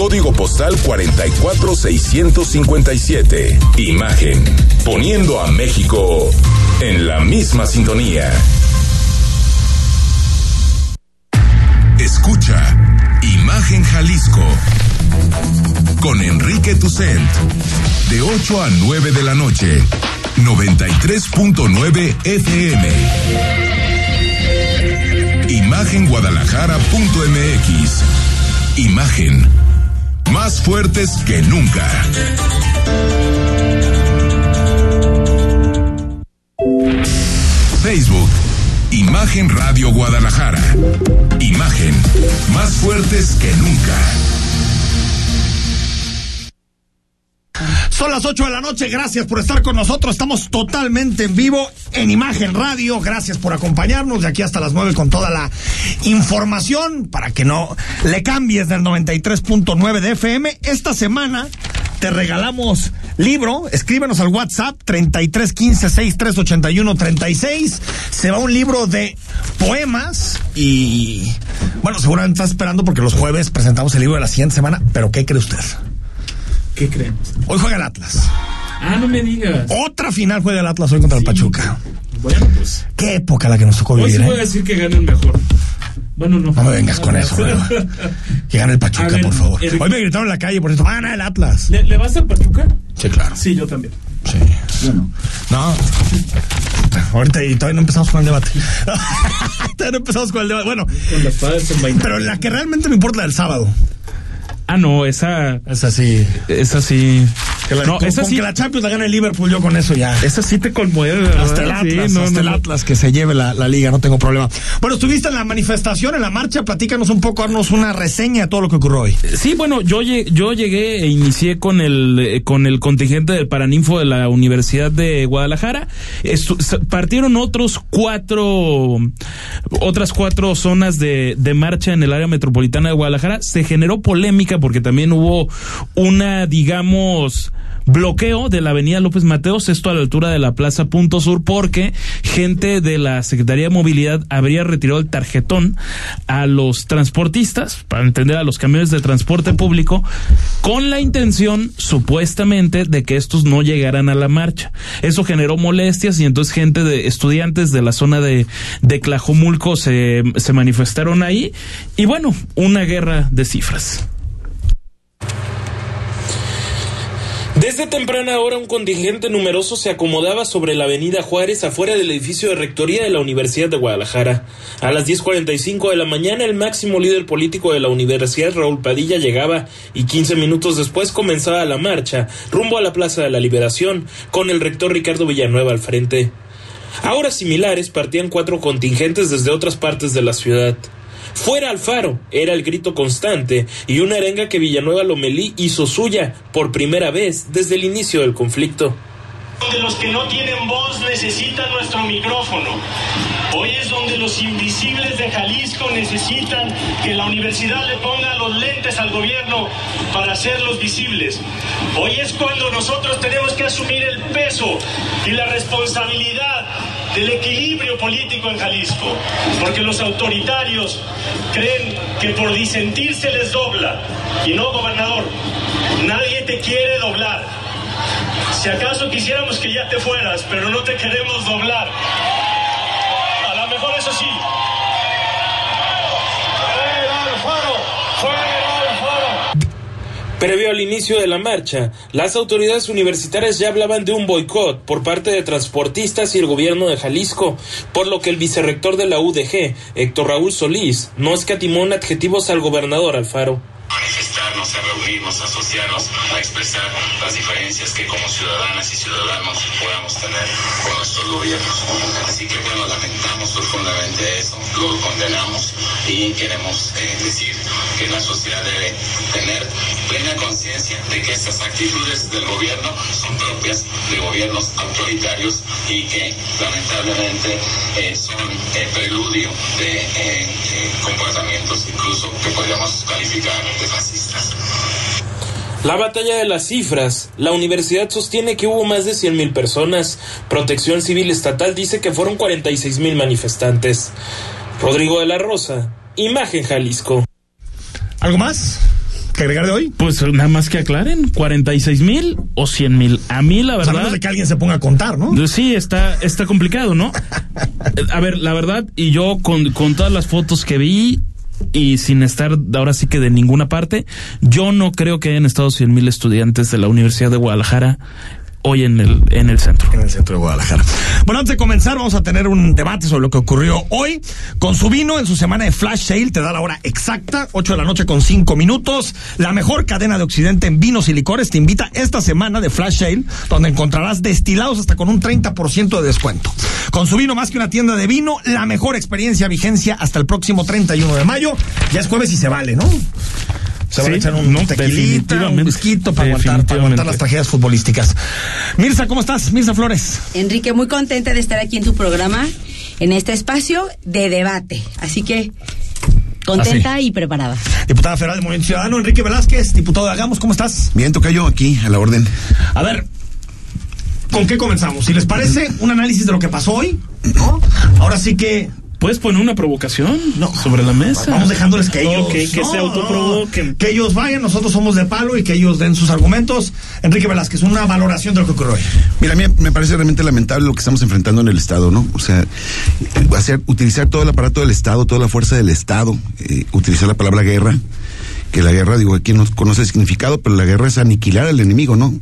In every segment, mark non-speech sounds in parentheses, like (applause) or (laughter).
Código postal 44657. Imagen. Poniendo a México en la misma sintonía. Escucha Imagen Jalisco con Enrique Tucent de 8 a 9 de la noche 93.9 FM Imagenguadalajara.mx Imagen más fuertes que nunca Facebook Imagen Radio Guadalajara. Imagen más fuertes que nunca. Son las 8 de la noche, gracias por estar con nosotros. Estamos totalmente en vivo en Imagen Radio. Gracias por acompañarnos de aquí hasta las 9 con toda la información para que no le cambies del 93.9 de FM. Esta semana te regalamos libro. Escríbenos al WhatsApp 3315 6381 36. Se va un libro de poemas y bueno, seguramente está esperando porque los jueves presentamos el libro de la siguiente semana. Pero ¿qué cree usted? ¿Qué creen? Hoy juega el Atlas. Ah, no me digas. Otra final juega el Atlas hoy contra el Pachuca. Bueno, pues. Qué época la que nos tocó Hoy vivir. sí ¿eh? voy a decir que gane el mejor. Bueno, no. No me vengas con eso, (laughs) güey. Que gane el Pachuca, ver, por favor. Hoy me gritaron en la calle, por eso, van a el Atlas. ¿Le, le vas al Pachuca? Sí, claro. Sí, yo también. Sí. No. Ahorita y todavía no empezamos con el debate. (laughs) todavía no empezamos con el debate. Bueno, Con las en pero la que realmente me importa es la del sábado. Ah, no, esa. Es así. Esa sí. Que la, no, con, esa con sí. que la Champions la gane el Liverpool, yo con eso ya. Esa sí te conmueve, ¿verdad? Hasta el Atlas, Sí, no, hasta no, el. Atlas que se lleve la, la liga, no tengo problema. Bueno, estuviste en la manifestación, en la marcha, platícanos un poco, haznos una reseña de todo lo que ocurrió hoy. Sí, bueno, yo, yo llegué e inicié con el, eh, con el contingente del Paraninfo de la Universidad de Guadalajara. Estu- partieron otros cuatro, otras cuatro zonas de, de marcha en el área metropolitana de Guadalajara. Se generó polémica porque también hubo una, digamos, bloqueo de la avenida López Mateos, esto a la altura de la Plaza Punto Sur, porque gente de la Secretaría de Movilidad habría retirado el tarjetón a los transportistas, para entender a los camiones de transporte público, con la intención, supuestamente, de que estos no llegaran a la marcha. Eso generó molestias y entonces gente de estudiantes de la zona de, de se, se manifestaron ahí y bueno, una guerra de cifras. Desde temprana hora un contingente numeroso se acomodaba sobre la avenida Juárez afuera del edificio de rectoría de la Universidad de Guadalajara. A las 10.45 de la mañana el máximo líder político de la universidad Raúl Padilla llegaba y 15 minutos después comenzaba la marcha rumbo a la Plaza de la Liberación con el rector Ricardo Villanueva al frente. A horas similares partían cuatro contingentes desde otras partes de la ciudad. Fuera Alfaro era el grito constante y una arenga que Villanueva Lomelí hizo suya por primera vez desde el inicio del conflicto. donde los que no tienen voz necesitan nuestro micrófono. Hoy es donde los invisibles de Jalisco necesitan que la universidad le ponga los lentes al gobierno para hacerlos visibles. Hoy es cuando nosotros tenemos que asumir el peso y la responsabilidad del equilibrio político en Jalisco, porque los autoritarios creen que por disentir se les dobla. Y no, gobernador, nadie te quiere doblar. Si acaso quisiéramos que ya te fueras, pero no te queremos doblar. A lo mejor eso sí. ¡Fuera Alfaro! ¡Fuera Alfaro! Previo al inicio de la marcha, las autoridades universitarias ya hablaban de un boicot por parte de transportistas y el gobierno de Jalisco, por lo que el vicerrector de la UDG, Héctor Raúl Solís, no escatimó en adjetivos al gobernador Alfaro. manifestarnos, a reunirnos, a asociarnos, a expresar las diferencias que como ciudadanas y ciudadanos podamos tener con nuestros gobiernos. Así que bueno, lamentamos profundamente eso, lo condenamos y queremos eh, decir que la sociedad debe tener plena conciencia de que estas actitudes del gobierno son propias de gobiernos autoritarios y que lamentablemente eh, son eh, preludio de eh, eh, comportamientos incluso que podríamos calificar de fascistas. La batalla de las cifras. La universidad sostiene que hubo más de 100.000 personas. Protección Civil Estatal dice que fueron 46.000 manifestantes. Rodrigo de la Rosa, Imagen Jalisco. ¿Algo más? Que agregar de hoy? Pues nada más que aclaren, 46 mil o 100 mil. A mí la O sea, a verdad... menos de que alguien se ponga a contar, ¿no? Sí, está, está complicado, ¿no? (laughs) A ver, la verdad, y yo con, con todas las fotos que vi y sin estar ahora sí que de ninguna parte, yo no creo que hayan estado 100 mil estudiantes de la Universidad de Guadalajara hoy en el, en el centro. en el centro de Guadalajara. Bueno, antes de comenzar, vamos a tener un debate sobre lo que ocurrió hoy. Con su vino en su semana de Flash Sale, te da la hora exacta, 8 de la noche con 5 minutos. La mejor cadena de Occidente en vinos y licores te invita esta semana de Flash Sale, donde encontrarás destilados hasta con un 30% de descuento. Con su vino más que una tienda de vino, la mejor experiencia vigencia hasta el próximo 31 de mayo. Ya es jueves y se vale, ¿no? Se van a echar un no, tequilita, un whisky para aguantar, para aguantar las tragedias futbolísticas. Mirza, ¿cómo estás? Mirza Flores. Enrique, muy contenta de estar aquí en tu programa, en este espacio de debate. Así que contenta Así. y preparada. Diputada federal de Movimiento Ciudadano, Enrique Velázquez, diputado de Hagamos, ¿cómo estás? Bien, tocayo aquí, a la orden. A ver, ¿con qué comenzamos? Si les parece, un análisis de lo que pasó hoy, ¿no? Ahora sí que ¿Puedes poner una provocación No. sobre la mesa? vamos dejándoles que ellos... Que no, se autoprovoquen. no, que ellos vayan, nosotros somos de palo y que ellos den sus argumentos. Enrique Velázquez, una valoración de lo que ocurrió hoy. Mira, a mí me parece realmente lamentable lo que estamos enfrentando en el Estado, ¿no? O sea, hacer, utilizar todo el aparato del Estado, toda la fuerza del Estado, eh, utilizar la palabra guerra, que la guerra, digo, aquí no conoce el significado, pero la guerra es aniquilar al enemigo, ¿no?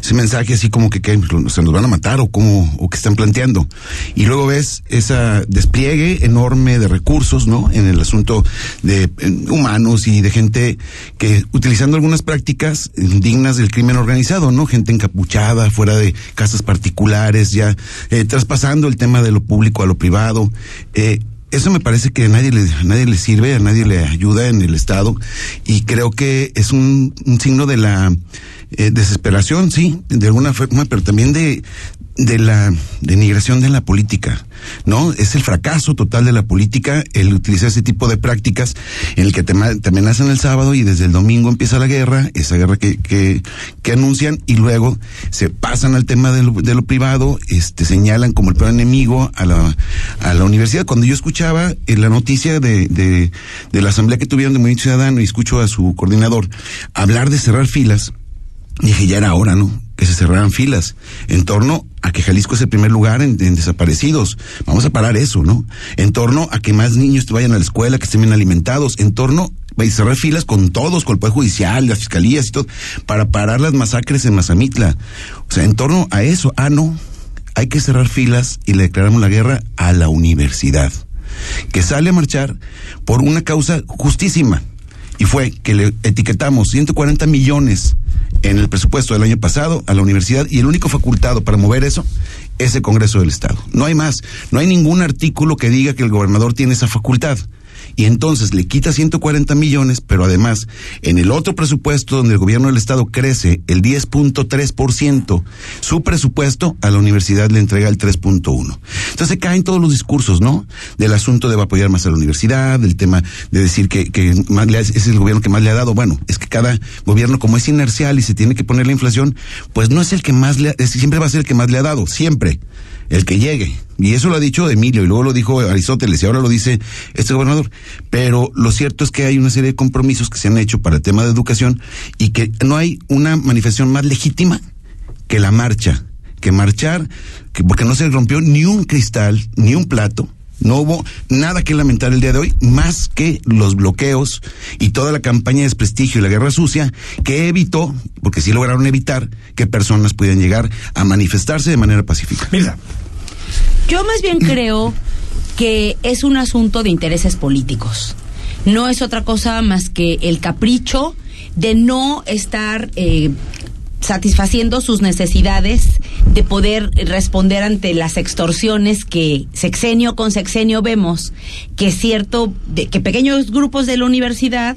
Ese mensaje así como que, que se nos van a matar o como, o que están planteando. Y luego ves ese despliegue enorme de recursos, ¿no? En el asunto de humanos y de gente que utilizando algunas prácticas dignas del crimen organizado, ¿no? Gente encapuchada, fuera de casas particulares, ya eh, traspasando el tema de lo público a lo privado. Eh, eso me parece que a nadie le, a nadie le sirve, a nadie le ayuda en el Estado y creo que es un, un signo de la eh, desesperación, sí, de alguna forma, pero también de, de la denigración de la política, ¿no? Es el fracaso total de la política el utilizar ese tipo de prácticas en el que te, te amenazan el sábado y desde el domingo empieza la guerra, esa guerra que, que, que anuncian y luego se pasan al tema de lo, de lo privado, este, señalan como el peor enemigo a la, a la universidad. Cuando yo escuchaba en la noticia de, de, de la asamblea que tuvieron de Movimiento Ciudadano y escucho a su coordinador hablar de cerrar filas, Dije, ya era hora, ¿no? Que se cerraran filas en torno a que Jalisco es el primer lugar en, desaparecidos. Vamos a parar eso, ¿no? En torno a que más niños vayan a la escuela, que estén bien alimentados. En torno a cerrar filas con todos, con el Poder Judicial, las fiscalías y todo, para parar las masacres en Mazamitla. O sea, en torno a eso, ah, no. Hay que cerrar filas y le declaramos la guerra a la universidad, que sale a marchar por una causa justísima y fue que le etiquetamos 140 millones en el presupuesto del año pasado a la universidad y el único facultado para mover eso es el Congreso del Estado. No hay más, no hay ningún artículo que diga que el gobernador tiene esa facultad. Y entonces le quita 140 millones, pero además en el otro presupuesto donde el gobierno del Estado crece el 10.3%, su presupuesto a la universidad le entrega el 3.1. Entonces caen todos los discursos, ¿no? Del asunto de apoyar más a la universidad, del tema de decir que, que más le ha- es el gobierno que más le ha dado. Bueno, es que cada gobierno como es inercial y se tiene que poner la inflación, pues no es el que más le ha, siempre va a ser el que más le ha dado, siempre el que llegue. Y eso lo ha dicho Emilio y luego lo dijo Aristóteles y ahora lo dice este gobernador. Pero lo cierto es que hay una serie de compromisos que se han hecho para el tema de educación y que no hay una manifestación más legítima que la marcha, que marchar, que porque no se rompió ni un cristal, ni un plato. No hubo nada que lamentar el día de hoy, más que los bloqueos y toda la campaña de desprestigio y la guerra sucia que evitó, porque sí lograron evitar, que personas pudieran llegar a manifestarse de manera pacífica. Mirza. Yo más bien creo que es un asunto de intereses políticos. No es otra cosa más que el capricho de no estar eh, satisfaciendo sus necesidades de poder responder ante las extorsiones que sexenio con sexenio vemos que cierto de, que pequeños grupos de la universidad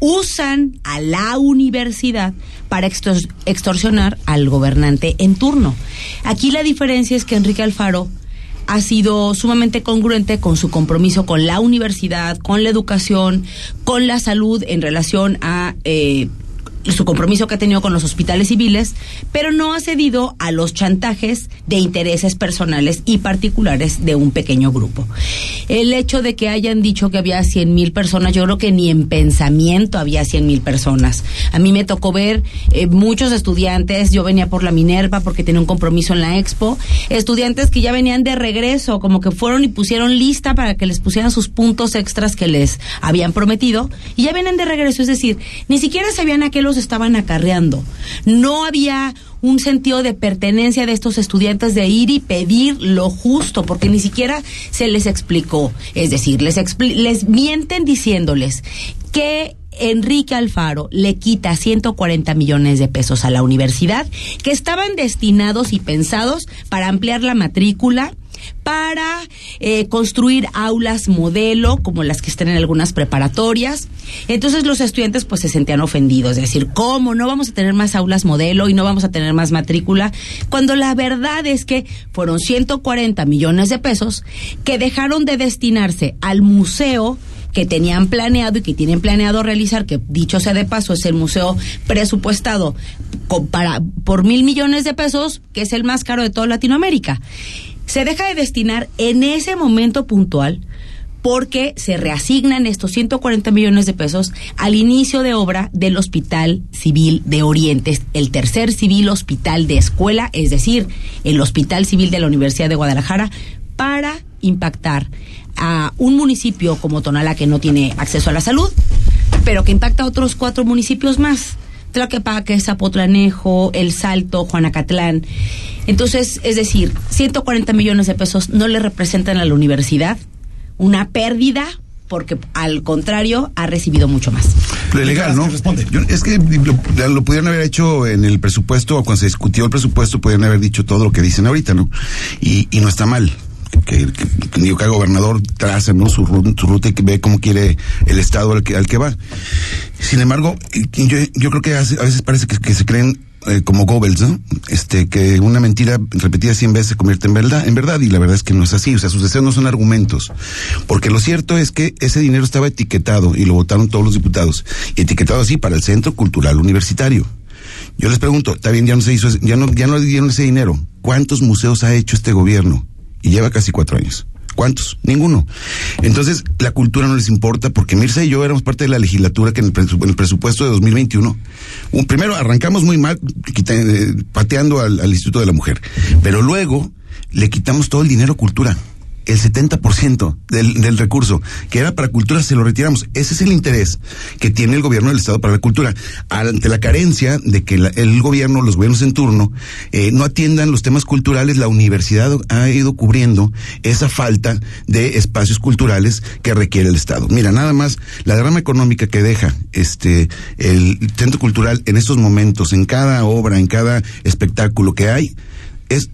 usan a la universidad para extor- extorsionar al gobernante en turno. Aquí la diferencia es que Enrique Alfaro ha sido sumamente congruente con su compromiso con la universidad, con la educación, con la salud en relación a eh, su compromiso que ha tenido con los hospitales civiles, pero no ha cedido a los chantajes de intereses personales y particulares de un pequeño grupo. El hecho de que hayan dicho que había 100 mil personas, yo creo que ni en pensamiento había 100 mil personas. A mí me tocó ver eh, muchos estudiantes, yo venía por la Minerva porque tenía un compromiso en la expo, estudiantes que ya venían de regreso, como que fueron y pusieron lista para que les pusieran sus puntos extras que les habían prometido, y ya vienen de regreso, es decir, ni siquiera sabían a qué estaban acarreando. No había un sentido de pertenencia de estos estudiantes de ir y pedir lo justo, porque ni siquiera se les explicó. Es decir, les, les mienten diciéndoles que Enrique Alfaro le quita 140 millones de pesos a la universidad que estaban destinados y pensados para ampliar la matrícula, para eh, construir aulas modelo como las que están en algunas preparatorias. Entonces los estudiantes pues se sentían ofendidos, es decir, ¿cómo no vamos a tener más aulas modelo y no vamos a tener más matrícula? Cuando la verdad es que fueron 140 millones de pesos que dejaron de destinarse al museo que tenían planeado y que tienen planeado realizar, que dicho sea de paso es el museo presupuestado para, por mil millones de pesos, que es el más caro de toda Latinoamérica se deja de destinar en ese momento puntual porque se reasignan estos 140 millones de pesos al inicio de obra del Hospital Civil de Oriente, el tercer civil hospital de escuela, es decir, el Hospital Civil de la Universidad de Guadalajara, para impactar a un municipio como Tonala que no tiene acceso a la salud, pero que impacta a otros cuatro municipios más. Tlaquepaque, Zapotlanejo, El Salto, Juanacatlán. Entonces, es decir, 140 millones de pesos no le representan a la universidad una pérdida porque al contrario ha recibido mucho más. Lo legal, ¿no? Responde. es que lo, pudieron haber hecho en el presupuesto o cuando se discutió el presupuesto pudieron haber dicho todo lo que dicen ahorita, ¿no? Y, y no está mal que, que, digo que el gobernador traza ¿no? su, su, ruta y que ve cómo quiere el estado al que, al que va. Sin embargo, yo, yo creo que a veces parece que, se creen eh, como Goebbels, ¿no? Este, que una mentira repetida cien veces se convierte en verdad, en verdad, y la verdad es que no es así, o sea, sus deseos no son argumentos. Porque lo cierto es que ese dinero estaba etiquetado, y lo votaron todos los diputados, etiquetado así para el Centro Cultural Universitario. Yo les pregunto, está bien, ya no se hizo, ya no, ya no le dieron ese dinero. ¿Cuántos museos ha hecho este gobierno? y lleva casi cuatro años. ¿Cuántos? Ninguno. Entonces, la cultura no les importa porque Mirza y yo éramos parte de la legislatura que en el, presupuesto de 2021, un, primero arrancamos muy mal eh, pateando al, al Instituto de la Mujer, pero luego le quitamos todo el dinero a cultura el 70% del, del recurso que era para cultura se lo retiramos. Ese es el interés que tiene el gobierno del Estado para la cultura. Ante la carencia de que el gobierno, los gobiernos en turno, eh, no atiendan los temas culturales, la universidad ha ido cubriendo esa falta de espacios culturales que requiere el Estado. Mira, nada más la derrama económica que deja este el centro cultural en estos momentos, en cada obra, en cada espectáculo que hay, es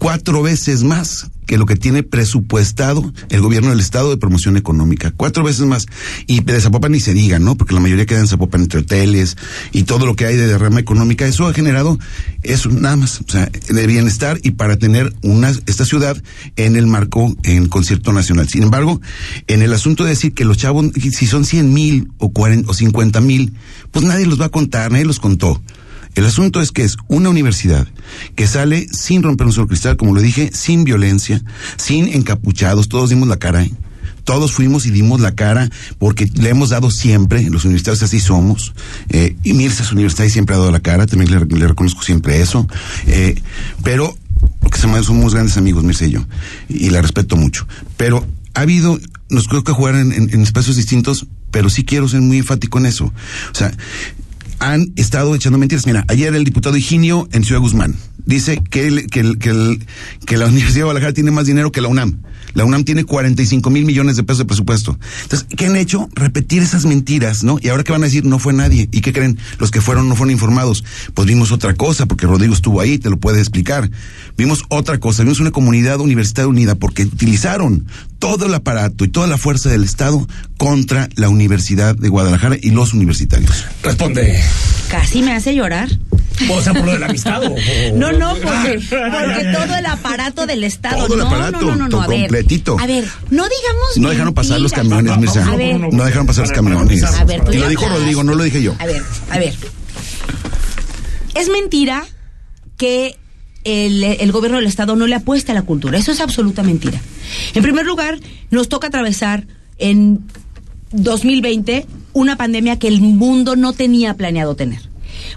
cuatro veces más que lo que tiene presupuestado el gobierno del Estado de promoción económica. Cuatro veces más. Y de Zapopan ni se diga, ¿no? Porque la mayoría queda en Zapopan entre hoteles y todo lo que hay de derrama económica. Eso ha generado eso nada más, o sea, de bienestar y para tener una, esta ciudad en el marco en concierto nacional. Sin embargo, en el asunto de decir que los chavos, si son cien mil o, o cincuenta mil, pues nadie los va a contar, nadie los contó. El asunto es que es una universidad que sale sin romper un solo cristal, como lo dije, sin violencia, sin encapuchados, todos dimos la cara. ¿eh? Todos fuimos y dimos la cara porque le hemos dado siempre, los universitarios así somos, eh, y Mirza es universidad siempre ha dado la cara, también le, reconozco siempre eso, eh, pero porque somos grandes amigos, Mirza y yo, y la respeto mucho. Pero ha habido, nos creo que jugar en, en, espacios distintos, pero sí quiero ser muy enfático en eso. O sea, han estado echando mentiras. Mira, ayer el diputado Higinio en Ciudad Guzmán dice que, que, que, que la Universidad de Guadalajara tiene más dinero que la UNAM. La UNAM tiene 45 mil millones de pesos de presupuesto. Entonces, ¿qué han hecho? Repetir esas mentiras, ¿no? Y ahora que van a decir, no fue nadie. ¿Y qué creen? Los que fueron no fueron informados. Pues vimos otra cosa, porque Rodrigo estuvo ahí, te lo puede explicar. Vimos otra cosa, vimos una comunidad universitaria unida, porque utilizaron todo el aparato y toda la fuerza del Estado contra la Universidad de Guadalajara y los universitarios. Responde. Casi me hace llorar. O sea, por lo del amistad. (laughs) No, no, porque, porque, todo el aparato del Estado. Todo el aparato, no, no, no, a ver, A ver, no digamos. No dejaron pasar los camiones, Mirza. No dejaron pasar los camiones. A ver, y lo dijo Rodrigo, no lo dije yo. A ver, a ver. Es mentira que el, el, gobierno del Estado no le apuesta a la cultura. Eso es absoluta mentira. En primer lugar, nos toca atravesar en 2020 una pandemia que el mundo no tenía planeado tener.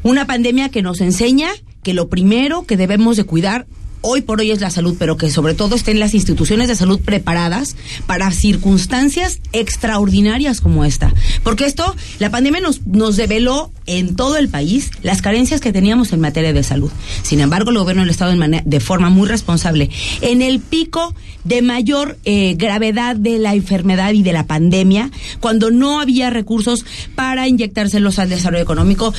Una pandemia que nos enseña que lo primero que debemos de cuidar hoy por hoy es la salud, pero que sobre todo estén las instituciones de salud preparadas para circunstancias extraordinarias como esta. Porque esto, la pandemia nos, nos develó en todo el país las carencias que teníamos en materia de salud. Sin embargo, el gobierno del Estado de, forma muy responsable, en el pico de mayor eh, gravedad de la enfermedad y de la pandemia, cuando no había recursos para inyectárselos al desarrollo económico,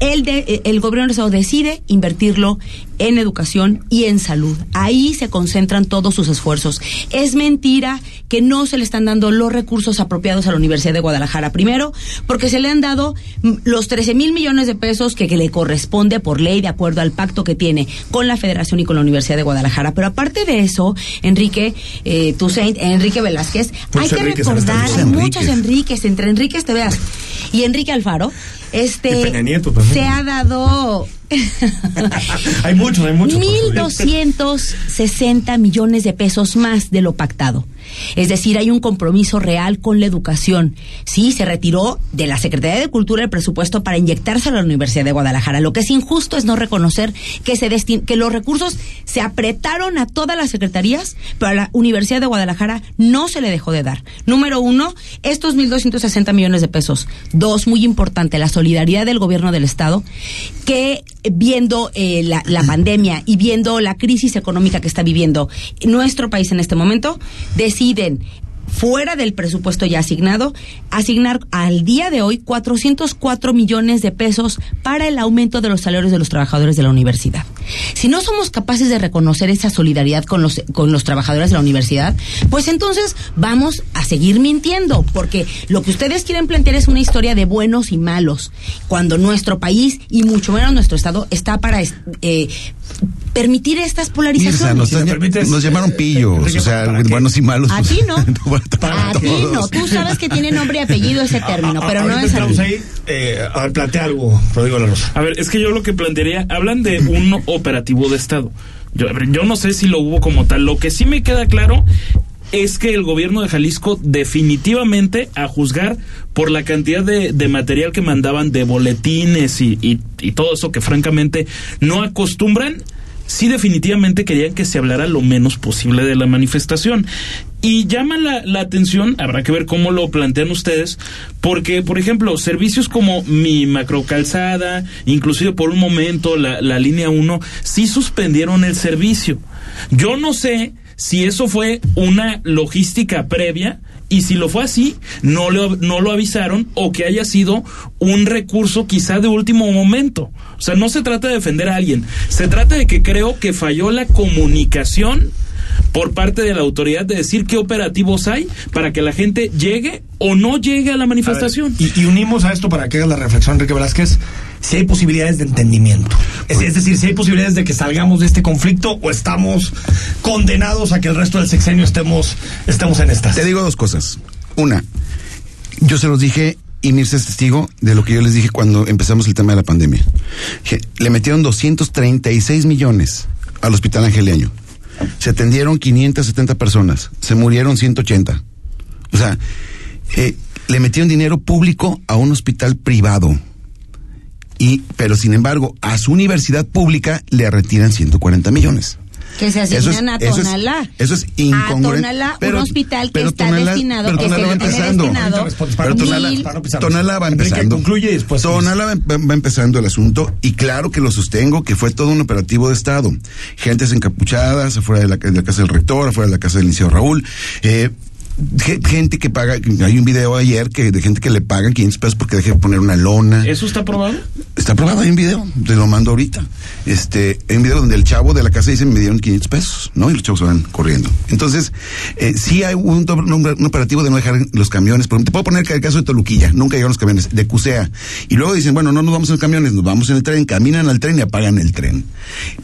el, de, el gobierno del Estado decide invertirlo en educación y en salud. Ahí se concentran todos sus esfuerzos. Es mentira que no se le están dando los recursos apropiados a la Universidad de Guadalajara. Primero, porque se le han dado los 13 mil millones de pesos que, le corresponde por ley de acuerdo al pacto que tiene con la Federación y con la Universidad de Guadalajara. Pero aparte de eso, Enrique eh, Toussaint, Enrique Velázquez, hay que recordar, hay muchos Enriques, entre Enriques te veas y Enrique Alfaro, este se ha dado hay muchos, hay muchos. 1.260 millones de pesos más de lo pactado. Es decir, hay un compromiso real con la educación. Sí, se retiró de la Secretaría de Cultura el presupuesto para inyectarse a la Universidad de Guadalajara. Lo que es injusto es no reconocer que, se que los recursos se apretaron a todas las secretarías, pero a la Universidad de Guadalajara no se le dejó de dar. Número uno, estos 1.260 millones de pesos. Dos, muy importante, la solidaridad del gobierno del Estado, que viendo eh, la, pandemia y viendo la crisis económica que está viviendo nuestro país en este momento, deciden fuera del presupuesto ya asignado, asignar al día de hoy 404 millones de pesos para el aumento de los salarios de los trabajadores de la universidad. Si no somos capaces de reconocer esa solidaridad con los, con los trabajadores de la universidad, pues entonces vamos a seguir mintiendo, porque lo que ustedes quieren plantear es una historia de buenos y malos, cuando nuestro país y mucho menos nuestro Estado está para eh, permitir estas polarizaciones. nos, llamaron pillos, o sea, buenos y malos. Pues, Aquí no. a ti no. (laughs) Tú sabes que tiene nombre y apellido ese (laughs) término, pero no es así. ahí. Eh, a ver, plantea algo, Rodrigo La Rosa. A ver, es que yo lo que plantearía, hablan de un operativo de Estado. Yo, yo no sé si lo hubo como tal. Lo que sí me queda claro es que el gobierno de Jalisco definitivamente, a juzgar por la cantidad de, de material que mandaban de boletines y, y, y, todo eso que francamente no acostumbran, sí definitivamente querían que se hablara lo menos posible de la manifestación. Y llama la, la, atención, habrá que ver cómo lo plantean ustedes, porque, por ejemplo, servicios como mi macrocalzada, inclusive por un momento la, la línea 1, sí suspendieron el servicio. Yo no sé si eso fue una logística previa y si lo fue así, no lo, no lo avisaron o que haya sido un recurso quizá de último momento. O sea, no se trata de defender a alguien, se trata de que creo que falló la comunicación por parte de la autoridad de decir qué operativos hay para que la gente llegue o no llegue a la manifestación. Ver, y, y, unimos a esto para que haga la reflexión, Enrique Velázquez, si hay posibilidades de entendimiento. Es, decir, si hay posibilidades de que salgamos de este conflicto o estamos condenados a que el resto del sexenio estemos, estemos en estas. Te digo dos cosas. Una, yo se los dije y Mirce es testigo de lo que yo les dije cuando empezamos el tema de la pandemia. Le metieron 236 millones al Hospital Angeliaño. Se atendieron 570 personas. Se murieron 180. O sea, eh, le metieron dinero público a un hospital privado. Y, pero sin embargo, a su universidad pública le retiran 140 millones. Que se asignan a Tonalá. Eso es, incongruente. A Tonalá, pero, un hospital que está tonalá, destinado, pero Tonalá que va empezando. destinado pero Tonalá, mil... Tonalá va empezando. concluye después. Tonalá va, va, empezando el asunto y claro que lo sostengo que fue todo un operativo de Estado. Gentes encapuchadas afuera de la, de la casa del rector, afuera de la casa del liceo Raúl. Eh, gente que paga, hay un video ayer que de gente que le pagan 500 pesos porque deje de poner una lona. ¿Eso está aprobado? Está aprobado, hay un video, te lo mando ahorita. Este, hay un video donde el chavo de la casa dice me dieron 500 pesos, ¿no? Y los chavos se van corriendo. Entonces, eh, sí hay un, un, un, operativo de no dejar los camiones. Por, te puedo poner el caso de Toluquilla, nunca llegaron los camiones, de Cusea. Y luego dicen, bueno, no nos vamos en camiones, nos vamos en el tren, caminan al tren y apagan el tren.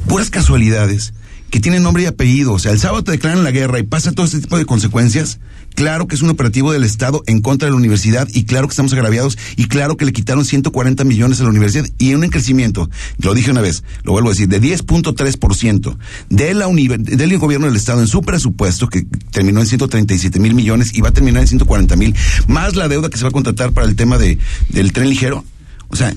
Puras casualidades que tiene nombre y apellido. O sea, el sábado te declaran la guerra y pasa todo este tipo de consecuencias. Claro que es un operativo del Estado en contra de la universidad y claro que estamos agraviados y claro que le quitaron 140 millones a la universidad y un crecimiento, lo dije una vez, lo vuelvo a decir, de 10.3% de la del gobierno del Estado en su presupuesto que terminó en 137 mil millones y va a terminar en 140 mil, más la deuda que se va a contratar para el tema de, del tren ligero. O sea,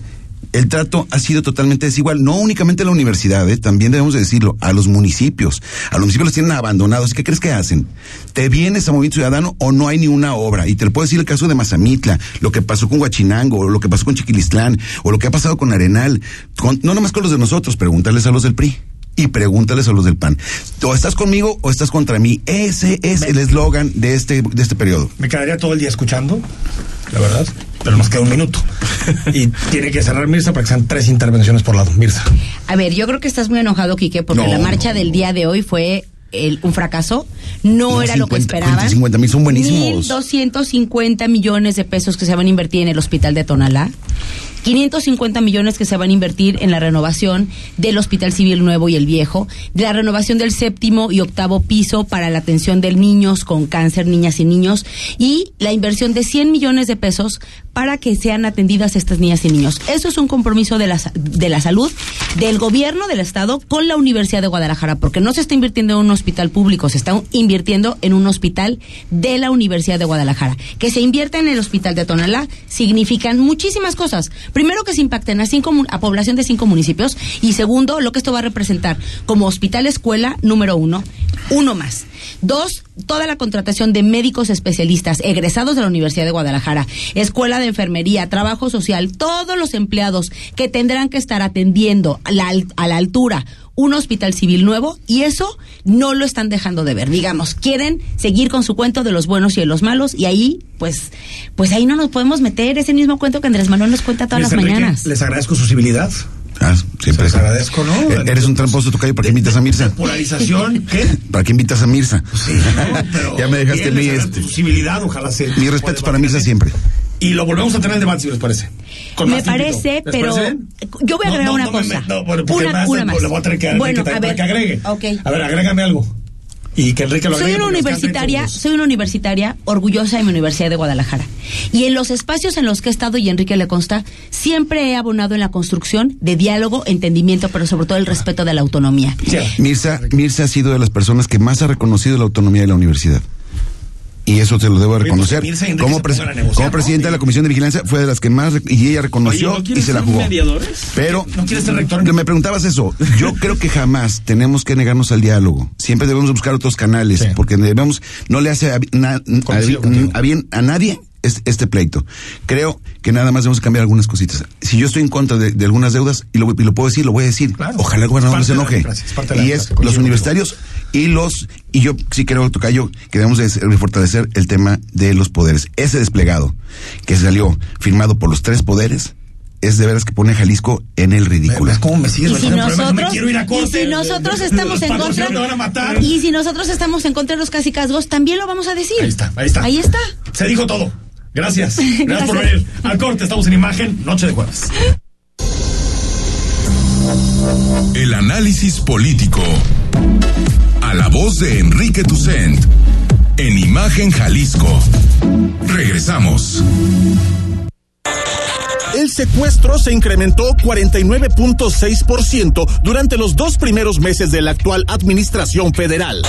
el trato ha sido totalmente desigual, no únicamente a la universidad, ¿eh? también debemos decirlo, a los municipios. A los municipios los tienen abandonados. ¿Qué crees que hacen? ¿Te vienes a Movimiento Ciudadano o no hay ni una obra? Y te lo puedo decir el caso de Mazamitla, lo que pasó con Huachinango, o lo que pasó con Chiquilistlán, o lo que ha pasado con Arenal. no nomás con los de nosotros, pregúntales a los del PRI y pregúntales a los del PAN. O estás conmigo o estás contra mí. Ese es el eslogan de este, de este periodo. Me quedaría todo el día escuchando, la verdad, pero nos queda un minuto. y tiene que cerrar Mirza para que sean tres intervenciones por lado. Mirza. A ver, yo creo que estás muy enojado, Quique, porque la marcha del día de hoy fue un fracaso, no, era lo que esperaban. 50 mil son buenísimos. 1.250 millones de pesos que se van a invertir en el hospital de Tonalá. 550 millones que se van a invertir en la renovación del Hospital Civil Nuevo y el Viejo, de la renovación del séptimo y octavo piso para la atención de niños con cáncer, niñas y niños, y la inversión de 100 millones de pesos para que sean atendidas estas niñas y niños. Eso es un compromiso de la, de la salud del gobierno del Estado con la Universidad de Guadalajara, porque no se está invirtiendo en un hospital público, se está invirtiendo en un hospital de la Universidad de Guadalajara. Que se invierta en el hospital de Tonalá significan muchísimas cosas. Primero que se impacten a, cinco, a población de cinco municipios y segundo lo que esto va a representar como hospital escuela número uno, uno más. Dos, toda la contratación de médicos especialistas egresados de la Universidad de Guadalajara, escuela de enfermería, trabajo social, todos los empleados que tendrán que estar atendiendo a la, a la altura un hospital civil nuevo y eso no lo están dejando de ver. Digamos, quieren seguir con su cuento de los buenos y de los malos y ahí, pues, pues ahí no nos podemos meter ese mismo cuento que Andrés Manuel nos cuenta todas las mañanas. Les agradezco su civilidad. Ah, siempre. Les agradezco, ¿no? Eh, eres un tramposo tocayo, ¿para qué invitas a Mirza? polarización, ¿qué? ¿Para qué invitas a Mirza? Sí, (laughs) pero ya me dejaste a mí este. Su civilidad, ojalá se. Mi respeto es para Mirza siempre y lo volvemos a tener en debate si les parece. me parece, pero yo voy a agregar una cosa. una, una más. Le voy a tener que, bueno, a ver, que agregue. Okay. A ver, agrégame algo. Y que Enrique lo soy una universitaria, soy una universitaria orgullosa de mi Universidad de Guadalajara. Y en los espacios en los que he estado y Enrique le consta, siempre he abonado en la construcción de diálogo, entendimiento, pero sobre todo el respeto de la autonomía. Mirza, Mirza ha sido de las personas que más ha reconocido la autonomía de la universidad y eso se lo debo reconocer. como, como presidenta de la Comisión de Vigilancia fue de las que más y ella reconoció y se la jugó. Pero ¿No quieres ser rector? me preguntabas eso. Yo (laughs) creo que jamás tenemos que negarnos al diálogo. Siempre debemos buscar otros canales porque debemos no le hace a, bien a nadie este, pleito. Creo que nada más debemos cambiar algunas cositas. Si yo estoy en contra de, algunas deudas, y lo, y lo, puedo decir, lo voy a decir. Ojalá el gobernador no se enoje. y es los universitarios y los, y yo sí creo, Tocayo, que debemos de fortalecer el tema de los poderes. Ese desplegado que salió firmado por los tres poderes, es de veras que pone a Jalisco en el ridículo. ¿Cómo me? ¿Y si nosotros, y si nosotros estamos en contra y si nosotros estamos en contra de los casicazgos, también lo vamos a decir. Ahí está, ahí está. Ahí está. Se dijo todo. Gracias. (laughs) Gracias, por venir. Al corte, estamos en imagen, noche de jueves. El análisis político. A la voz de Enrique Tucent. En Imagen Jalisco. Regresamos el secuestro se incrementó 49.6% durante los dos primeros meses de la actual administración federal.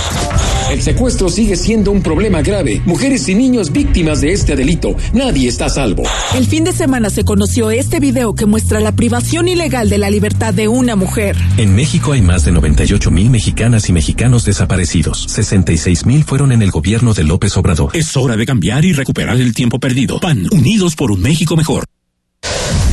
El secuestro sigue siendo un problema grave. Mujeres y niños víctimas de este delito. Nadie está a salvo. El fin de semana se conoció este video que muestra la privación ilegal de la libertad de una mujer. En México hay más de 98 mil mexicanas y mexicanos desaparecidos. 66 mil fueron en el gobierno de López Obrador. Es hora de cambiar y recuperar el tiempo perdido. PAN, unidos por un México mejor.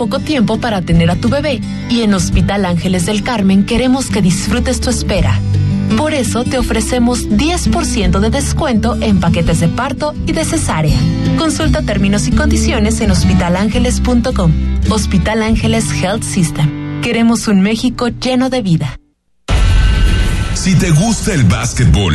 Poco tiempo para tener a tu bebé y en Hospital Ángeles del Carmen queremos que disfrutes tu espera. Por eso te ofrecemos 10% de descuento en paquetes de parto y de cesárea. Consulta términos y condiciones en hospitalangeles.com. Hospital Ángeles Health System. Queremos un México lleno de vida. Si te gusta el básquetbol,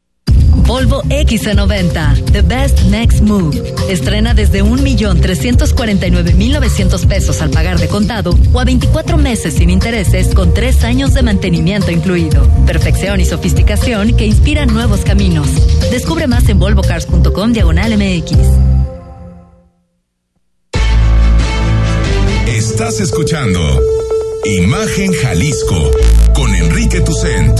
Volvo XC90, The Best Next Move. Estrena desde 1.349.900 pesos al pagar de contado o a 24 meses sin intereses con 3 años de mantenimiento incluido. Perfección y sofisticación que inspiran nuevos caminos. Descubre más en volvocars.com diagonal MX. Estás escuchando Imagen Jalisco con Enrique Tucent.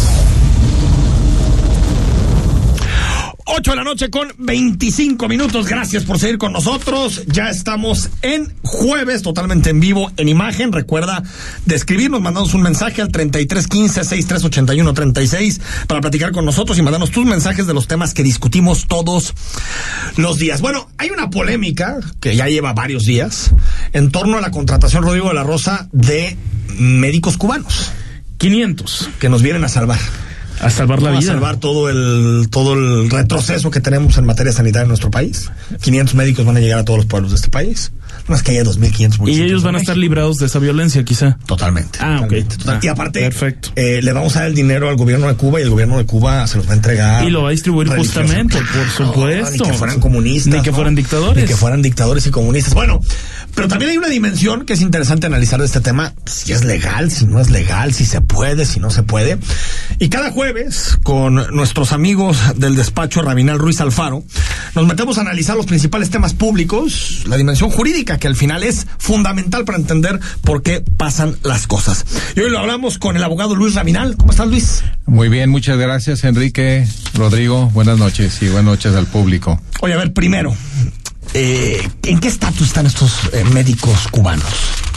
8 de la noche con 25 minutos. Gracias por seguir con nosotros. Ya estamos en jueves, totalmente en vivo, en imagen. Recuerda de escribirnos, mandanos un mensaje al 3315 6381 36 para platicar con nosotros y mandarnos tus mensajes de los temas que discutimos todos los días. Bueno, hay una polémica que ya lleva varios días en torno a la contratación, Rodrigo de la Rosa, de médicos cubanos. 500. Que nos vienen a salvar a salvar la vida. A salvar todo el, todo el retroceso que tenemos en materia sanitaria en nuestro país. 500 médicos van a llegar a todos los pueblos de este país. No es que haya 2.500 Y ellos van a estar librados de esa violencia, quizá. Totalmente. Ah, totalmente, ok. total. Ah, y aparte, perfecto. Eh, le vamos a dar el dinero al gobierno de Cuba y el gobierno de Cuba se los va a entregar. Y lo va a distribuir justamente, por supuesto. Ni que fueran comunistas. Ni que fueran dictadores. Ni que fueran dictadores y comunistas. Bueno, pero también hay una dimensión que es interesante analizar de este tema. Si es legal, si no es legal, si se puede, si no se puede. Y cada jueves, con nuestros amigos del despacho Rabinal Ruiz Alfaro, nos metemos a analizar los principales temas públicos, la dimensión jurídica, que al final es fundamental para entender por qué pasan las cosas. Y hoy lo hablamos con el abogado Luis Rabinal. ¿Cómo estás, Luis? Muy bien, muchas gracias, Enrique, Rodrigo. Buenas noches y buenas noches al público. Oye, a ver, primero, eh, ¿en qué estatus están estos eh, médicos cubanos?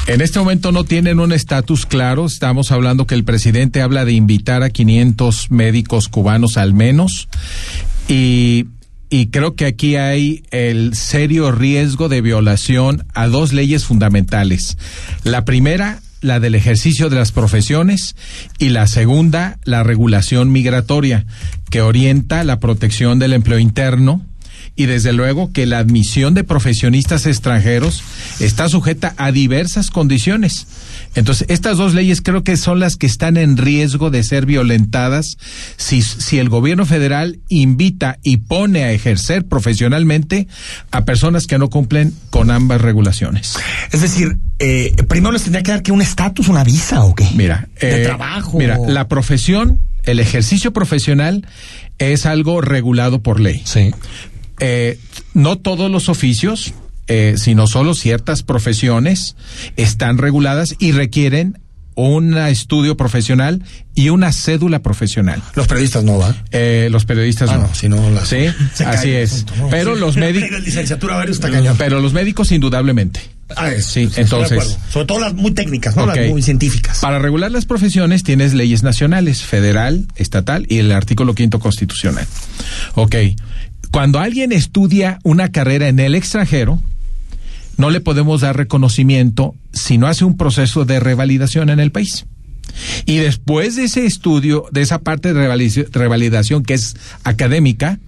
En este momento no tienen un estatus claro. Estamos hablando que el presidente habla de invitar a 500 médicos cubanos al menos. Y, y creo que aquí hay el serio riesgo de violación a dos leyes fundamentales. La primera, la del ejercicio de las profesiones y la segunda, la regulación migratoria, que orienta la protección del empleo interno y desde luego que la admisión de profesionistas extranjeros está sujeta a diversas condiciones. Entonces, estas dos leyes creo que son las que están en riesgo de ser violentadas si, si el gobierno federal invita y pone a ejercer profesionalmente a personas que no cumplen con ambas regulaciones. Es decir, eh, primero les tendría que dar que un estatus, una visa o qué? Mira, de eh, trabajo. Mira, la profesión, el ejercicio profesional es algo regulado por ley. Sí. Eh, no todos los oficios, eh, sino solo ciertas profesiones están reguladas y requieren un estudio profesional y una cédula profesional. Los periodistas no van. Eh, los periodistas ah, no. no. Si no las... Sí, así es. Pero Sí. los médicos. licenciatura varios. Pero los médicos indudablemente. Ah, es, Sí, entonces-. Sobre todo las muy técnicas, ¿no? Las muy científicas. Para regular las profesiones tienes leyes nacionales, federal, estatal y el artículo quinto constitucional. Ok. Cuando alguien estudia una carrera en el extranjero, no le podemos dar reconocimiento si no hace un proceso de revalidación en el país. Y después de ese estudio, de esa parte de revalidación, que es académica,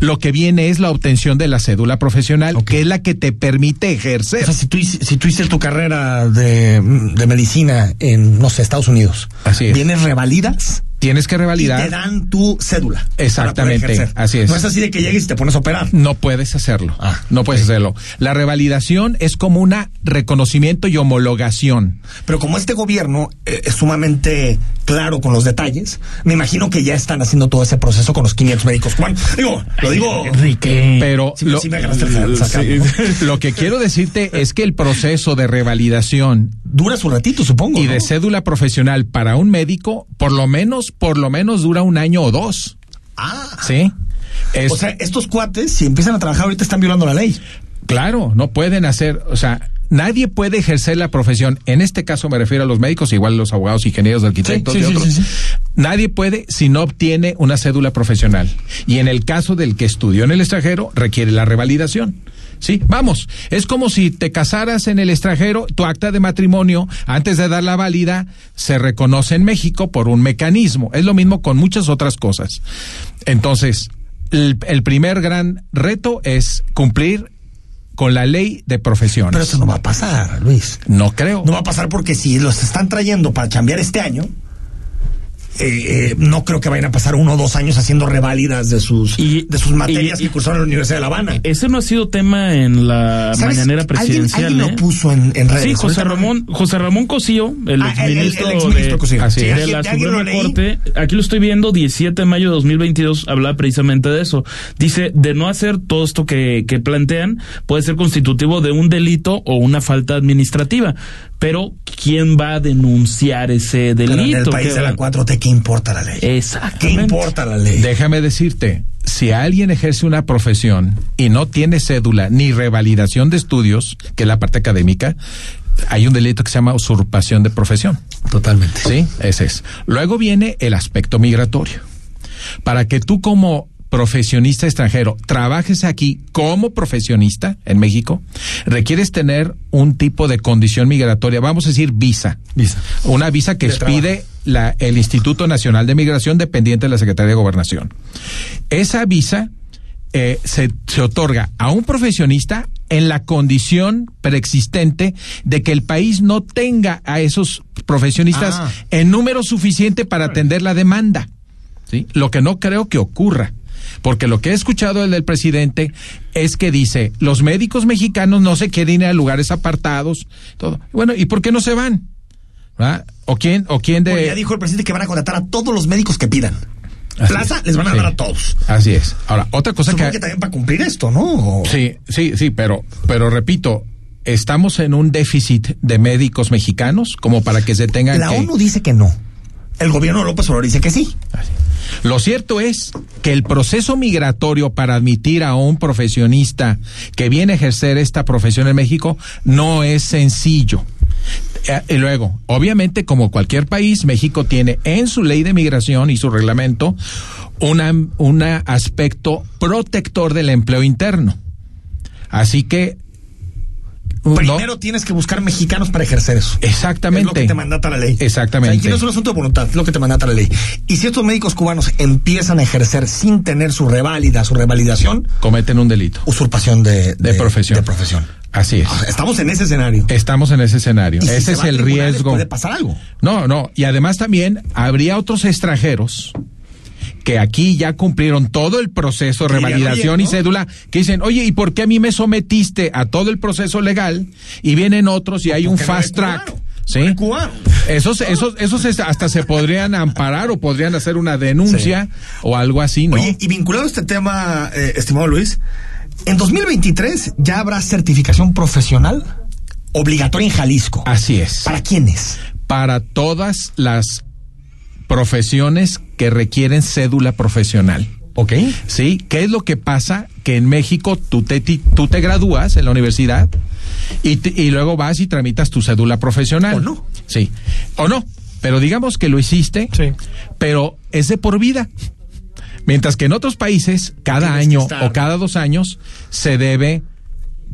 lo que viene es la obtención de la cédula profesional, que es la que te permite ejercer. O sea, si tú, si tú hiciste tu carrera de, de medicina en, no sé, Estados Unidos, Así es. ¿vienes revalidas? Tienes que Y te revalidar. dan tu cédula. Exactamente, así es. No es así de que llegues y te pones a operar. No puedes hacerlo. Ah, no puedes hacerlo. La revalidación es como una reconocimiento y homologación. Pero como este gobierno eh, es sumamente claro con los detalles, me imagino que ya están haciendo todo ese proceso con los 500 médicos cubanos. Digo, lo digo... Enrique. Pero Sí, lo, sí me ¿no? (laughs) lo que quiero decirte es que el proceso de revalidación Dura su ratito, supongo. y ¿no? de cédula profesional para un médico, por lo menos, por lo menos dura un año o dos. Ah. ¿Sí? O sea, estos cuates, si empiezan a trabajar ahorita, están violando la ley. Claro, no pueden hacer, o sea, nadie puede ejercer la profesión. En este caso me refiero a los médicos, igual los abogados, ingenieros, arquitectos Sí, sí, y sí, otros. sí, sí. Nadie puede si no obtiene una cédula profesional. Y en el caso del que estudió en el extranjero, requiere la revalidación. Sí, vamos, es como si te casaras en el extranjero, tu acta de matrimonio, antes de dar la válida, se reconoce en México por un mecanismo. Es lo mismo con muchas otras cosas. Entonces, el, el primer gran reto es cumplir con la ley de profesiones. Pero eso no va a pasar, Luis. No creo. No va a pasar porque si los están trayendo para cambiar este año, eh, eh, no creo que vayan a pasar uno o dos años haciendo reválidas de sus, de sus materias y- que cursaron en la Universidad de La Habana. Ese no ha sido tema en la mañanera presidencial. alguien lo ¿eh? puso en- en redes. Sí, José Ramón, José Ramón Cosío, el Ah, el- el- el exministro, de, Cosío. Así Sí, es. de alguien- la lo Suprema leí. Corte. Aquí lo estoy viendo, 17 de mayo de 2022, habla precisamente de eso. Dice, de no hacer todo esto que, que plantean, puede ser constitutivo de un delito o una falta administrativa. Pero, ¿quién va a denunciar ese delito? Pero en el país ¿Qué de la 4T, ¿qué importa la ley? Exactamente. ¿Qué importa la ley? Déjame decirte, si alguien ejerce una profesión y no tiene cédula ni revalidación de estudios, que es la parte académica, hay un delito que se llama usurpación de profesión. Totalmente. Sí, ese es. Luego viene el aspecto migratorio. Para que tú como profesionista extranjero trabajes aquí como profesionista en México, requieres tener un tipo de condición migratoria, vamos a decir visa. Una visa que De expide la, el Instituto Nacional de Migración dependiente de la Secretaría de Gobernación. Esa visa eh, se, se otorga a un profesionista en la condición preexistente de que el país no tenga a esos profesionistas Ah. en número suficiente para atender la demanda. ¿sí? Lo que no creo que ocurra. Porque lo que he escuchado del presidente es que dice, los médicos mexicanos no se quieren ir a lugares apartados, todo. Bueno, ¿y por qué no se van? ¿verdad? ¿O quién, o quién de...? Ya dijo el presidente que van a contratar a todos los médicos que pidan. Así Plaza es. les van a Sí. dar a todos. Así es. Ahora, otra cosa Supongo que... que también para cumplir esto, ¿no? Sí, sí, sí, pero, pero repito, estamos en un déficit de médicos mexicanos como para que se tengan La que... ONU dice que no. El gobierno de López Obrador dice que sí. Lo cierto es que el proceso migratorio para admitir a un profesionista que viene a ejercer esta profesión en México no es sencillo. Eh, Y luego, obviamente, como cualquier país, México tiene en su ley de migración y su reglamento un aspecto protector del empleo interno. Así que... Primero tienes que buscar mexicanos para ejercer eso. Exactamente. Es lo que te mandata la ley. Exactamente. O sea, aquí no es un asunto de voluntad, es lo que te mandata la ley. Y si estos médicos cubanos empiezan a ejercer sin tener su reválida, su revalidación, cometen un delito. usurpación de, De profesión. de profesión. Así es. Estamos en ese escenario. Estamos en ese escenario. Y ese se es el riesgo. Puede pasar algo. No, no. Y además también habría otros extranjeros que aquí ya cumplieron todo el proceso de revalidación "Oye, y cédula, que dicen, oye, ¿y por qué a mí me sometiste a todo el proceso legal? Y vienen otros y hay un fast track. cubano, ¿Sí? Esos, esos, esos es- hasta se podrían amparar o podrían hacer una denuncia o algo así, ¿no? Oye, y vinculado a este tema, eh, estimado Luis, en 2023 ya habrá certificación profesional obligatoria en Jalisco. Así es. ¿Para quiénes? Para todas las profesiones que requieren cédula profesional. Ok. Sí, ¿qué es lo que pasa? Que en México tú te, tú te gradúas en la universidad y, te- y luego vas y tramitas tu cédula profesional. ¿O no? Sí, o no. Pero digamos que lo hiciste, Sí. pero es de por vida. Mientras que en otros países, cada Tienes año o cada dos años, se debe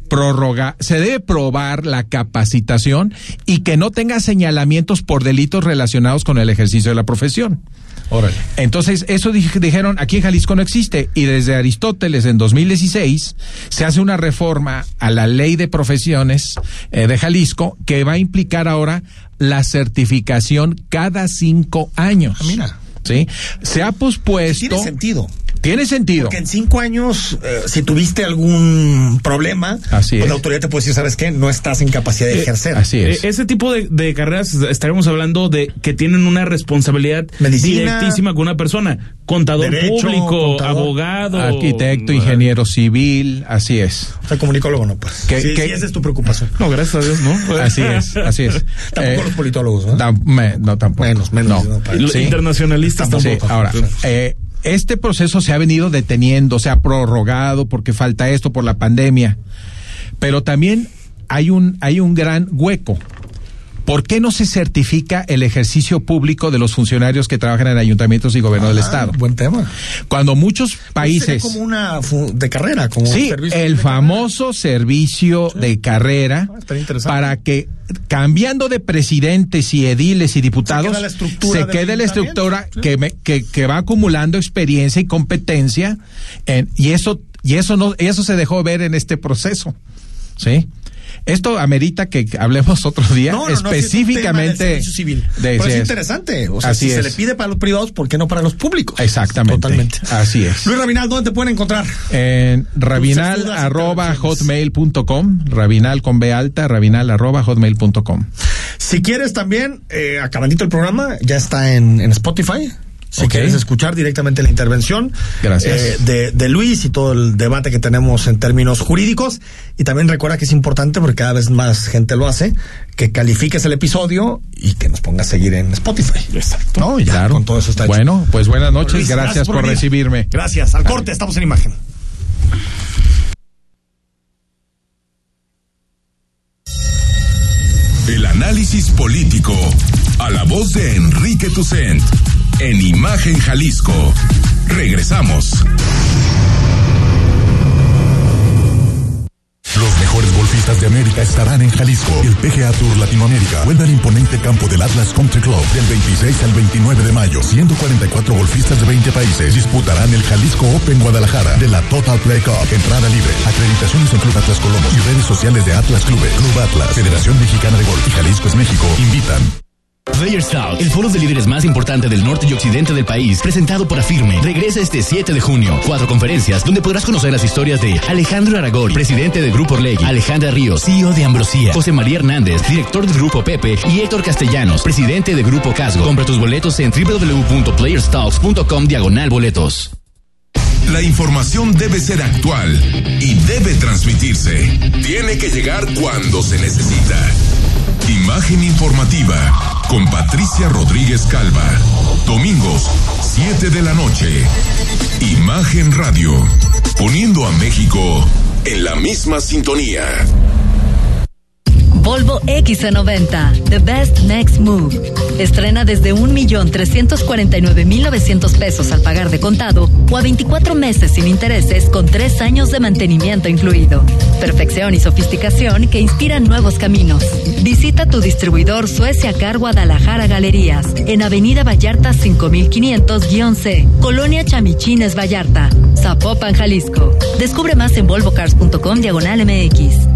prorrogar, se debe probar la capacitación y que no tenga señalamientos por delitos relacionados con el ejercicio de la profesión. Órale. Entonces, eso dij- dijeron, aquí en Jalisco no existe. Y desde Aristóteles, en 2016, se hace una reforma a la ley de profesiones eh, de Jalisco que va a implicar ahora la certificación cada cinco años. Ah, mira. ¿Sí? Se ha pospuesto. Tiene sentido. Tiene sentido. Porque en cinco años, eh, si tuviste algún problema, Así pues es. la autoridad te puede decir, ¿sabes qué? No estás en capacidad de Eh, ejercer. Así es. Eh, ese tipo de, de carreras estaremos hablando de que tienen una responsabilidad Medicina, directísima con una persona. Contador derecho, público, contador, abogado. Arquitecto, ingeniero civil, así es. O sea, comunicólogo no, pues. ¿Qué- sí, qué- sí, esa es tu preocupación. No, gracias a Dios, ¿no? (laughs) Así es, así es. (laughs) Tampoco Eh, los politólogos, ¿no? tam- me- no, tampoco. Menos, menos, no, Y los Sí. internacionalistas Sí, tampoco. ahora, eh, este proceso se ha venido deteniendo, se ha prorrogado porque falta esto por la pandemia, pero también hay un, hay un gran hueco. ¿Por qué no se certifica el ejercicio público de los funcionarios que trabajan en ayuntamientos y gobierno del Ah, Estado? Buen tema. Cuando muchos países... Sería como una de carrera, como Sí, servicio el famoso servicio de carrera Ah, para que cambiando de presidentes y ediles y diputados queda la estructura se la estructura que, me- que, que va acumulando experiencia y competencia en- y eso y eso no eso se dejó ver en este proceso, ¿sí? Esto amerita que hablemos otro día No, no, no, sí es específicamente civil. de- Pero es interesante. O sea, Así si se es. le pide para los privados, ¿por qué no para los públicos? Exactamente. Totalmente. Así es. Luis Rabinal, ¿dónde te pueden encontrar? En rabinal arroba hotmail.com, rabinal con B alta, rabinal arroba hotmail.com. Si quieres también, eh, acabandito el programa, ya está en, en Spotify. Si quieres escuchar directamente la intervención Gracias. eh, de, de Luis y todo el debate que tenemos en términos jurídicos. Y también recuerda que es importante, porque cada vez más gente lo hace, que califiques el episodio y que nos pongas a seguir en Spotify. Exacto. No, ya Claro. con todo eso está hecho. Bueno, pues buenas noches, Luis, gracias, por, venir. recibirme. Gracias. Al corte, estamos en imagen. El análisis político a la voz de Enrique Tucent en Imagen Jalisco. Regresamos. Los mejores golfistas de América estarán en Jalisco. El PGA Tour Latinoamérica vuelve al imponente campo del Atlas Country Club del 26 al 29 de mayo. 144 golfistas de 20 países disputarán el Jalisco Open Guadalajara de la Total Play Cup. Entrada libre. Acreditaciones en Club Atlas Colomos y redes sociales de Atlas Clubes. Club Atlas, Federación Mexicana de Golf y Jalisco es México. Invitan. Players Talk, el foro de líderes más importante del norte y occidente del país, presentado por Afirme, regresa este 7 de junio. Cuatro conferencias donde podrás conocer las historias de Alejandro Aragori, presidente de Grupo Orlegui, Alejandra Ríos, CEO de Ambrosía, José María Hernández, director del Grupo Pepe, y Héctor Castellanos, presidente de Grupo Casgo. Compra tus boletos en www.playerstalks.com diagonal boletos. La información debe ser actual y debe transmitirse. Tiene que llegar cuando se necesita. Imagen informativa con Patricia Rodríguez Calva. Domingos, 7 de la noche. Imagen Radio. Poniendo a México en la misma sintonía. Volvo XC90, The Best Next Move. Estrena desde 1.349.900 pesos al pagar de contado o a 24 meses sin intereses con 3 años de mantenimiento incluido. Perfección y sofisticación que inspiran nuevos caminos. Visita tu distribuidor Suecia Car Guadalajara Galerías en Avenida Vallarta 5500-C, Colonia Chamichines Vallarta, Zapopan, Jalisco. Descubre más en volvocars.com diagonal MX.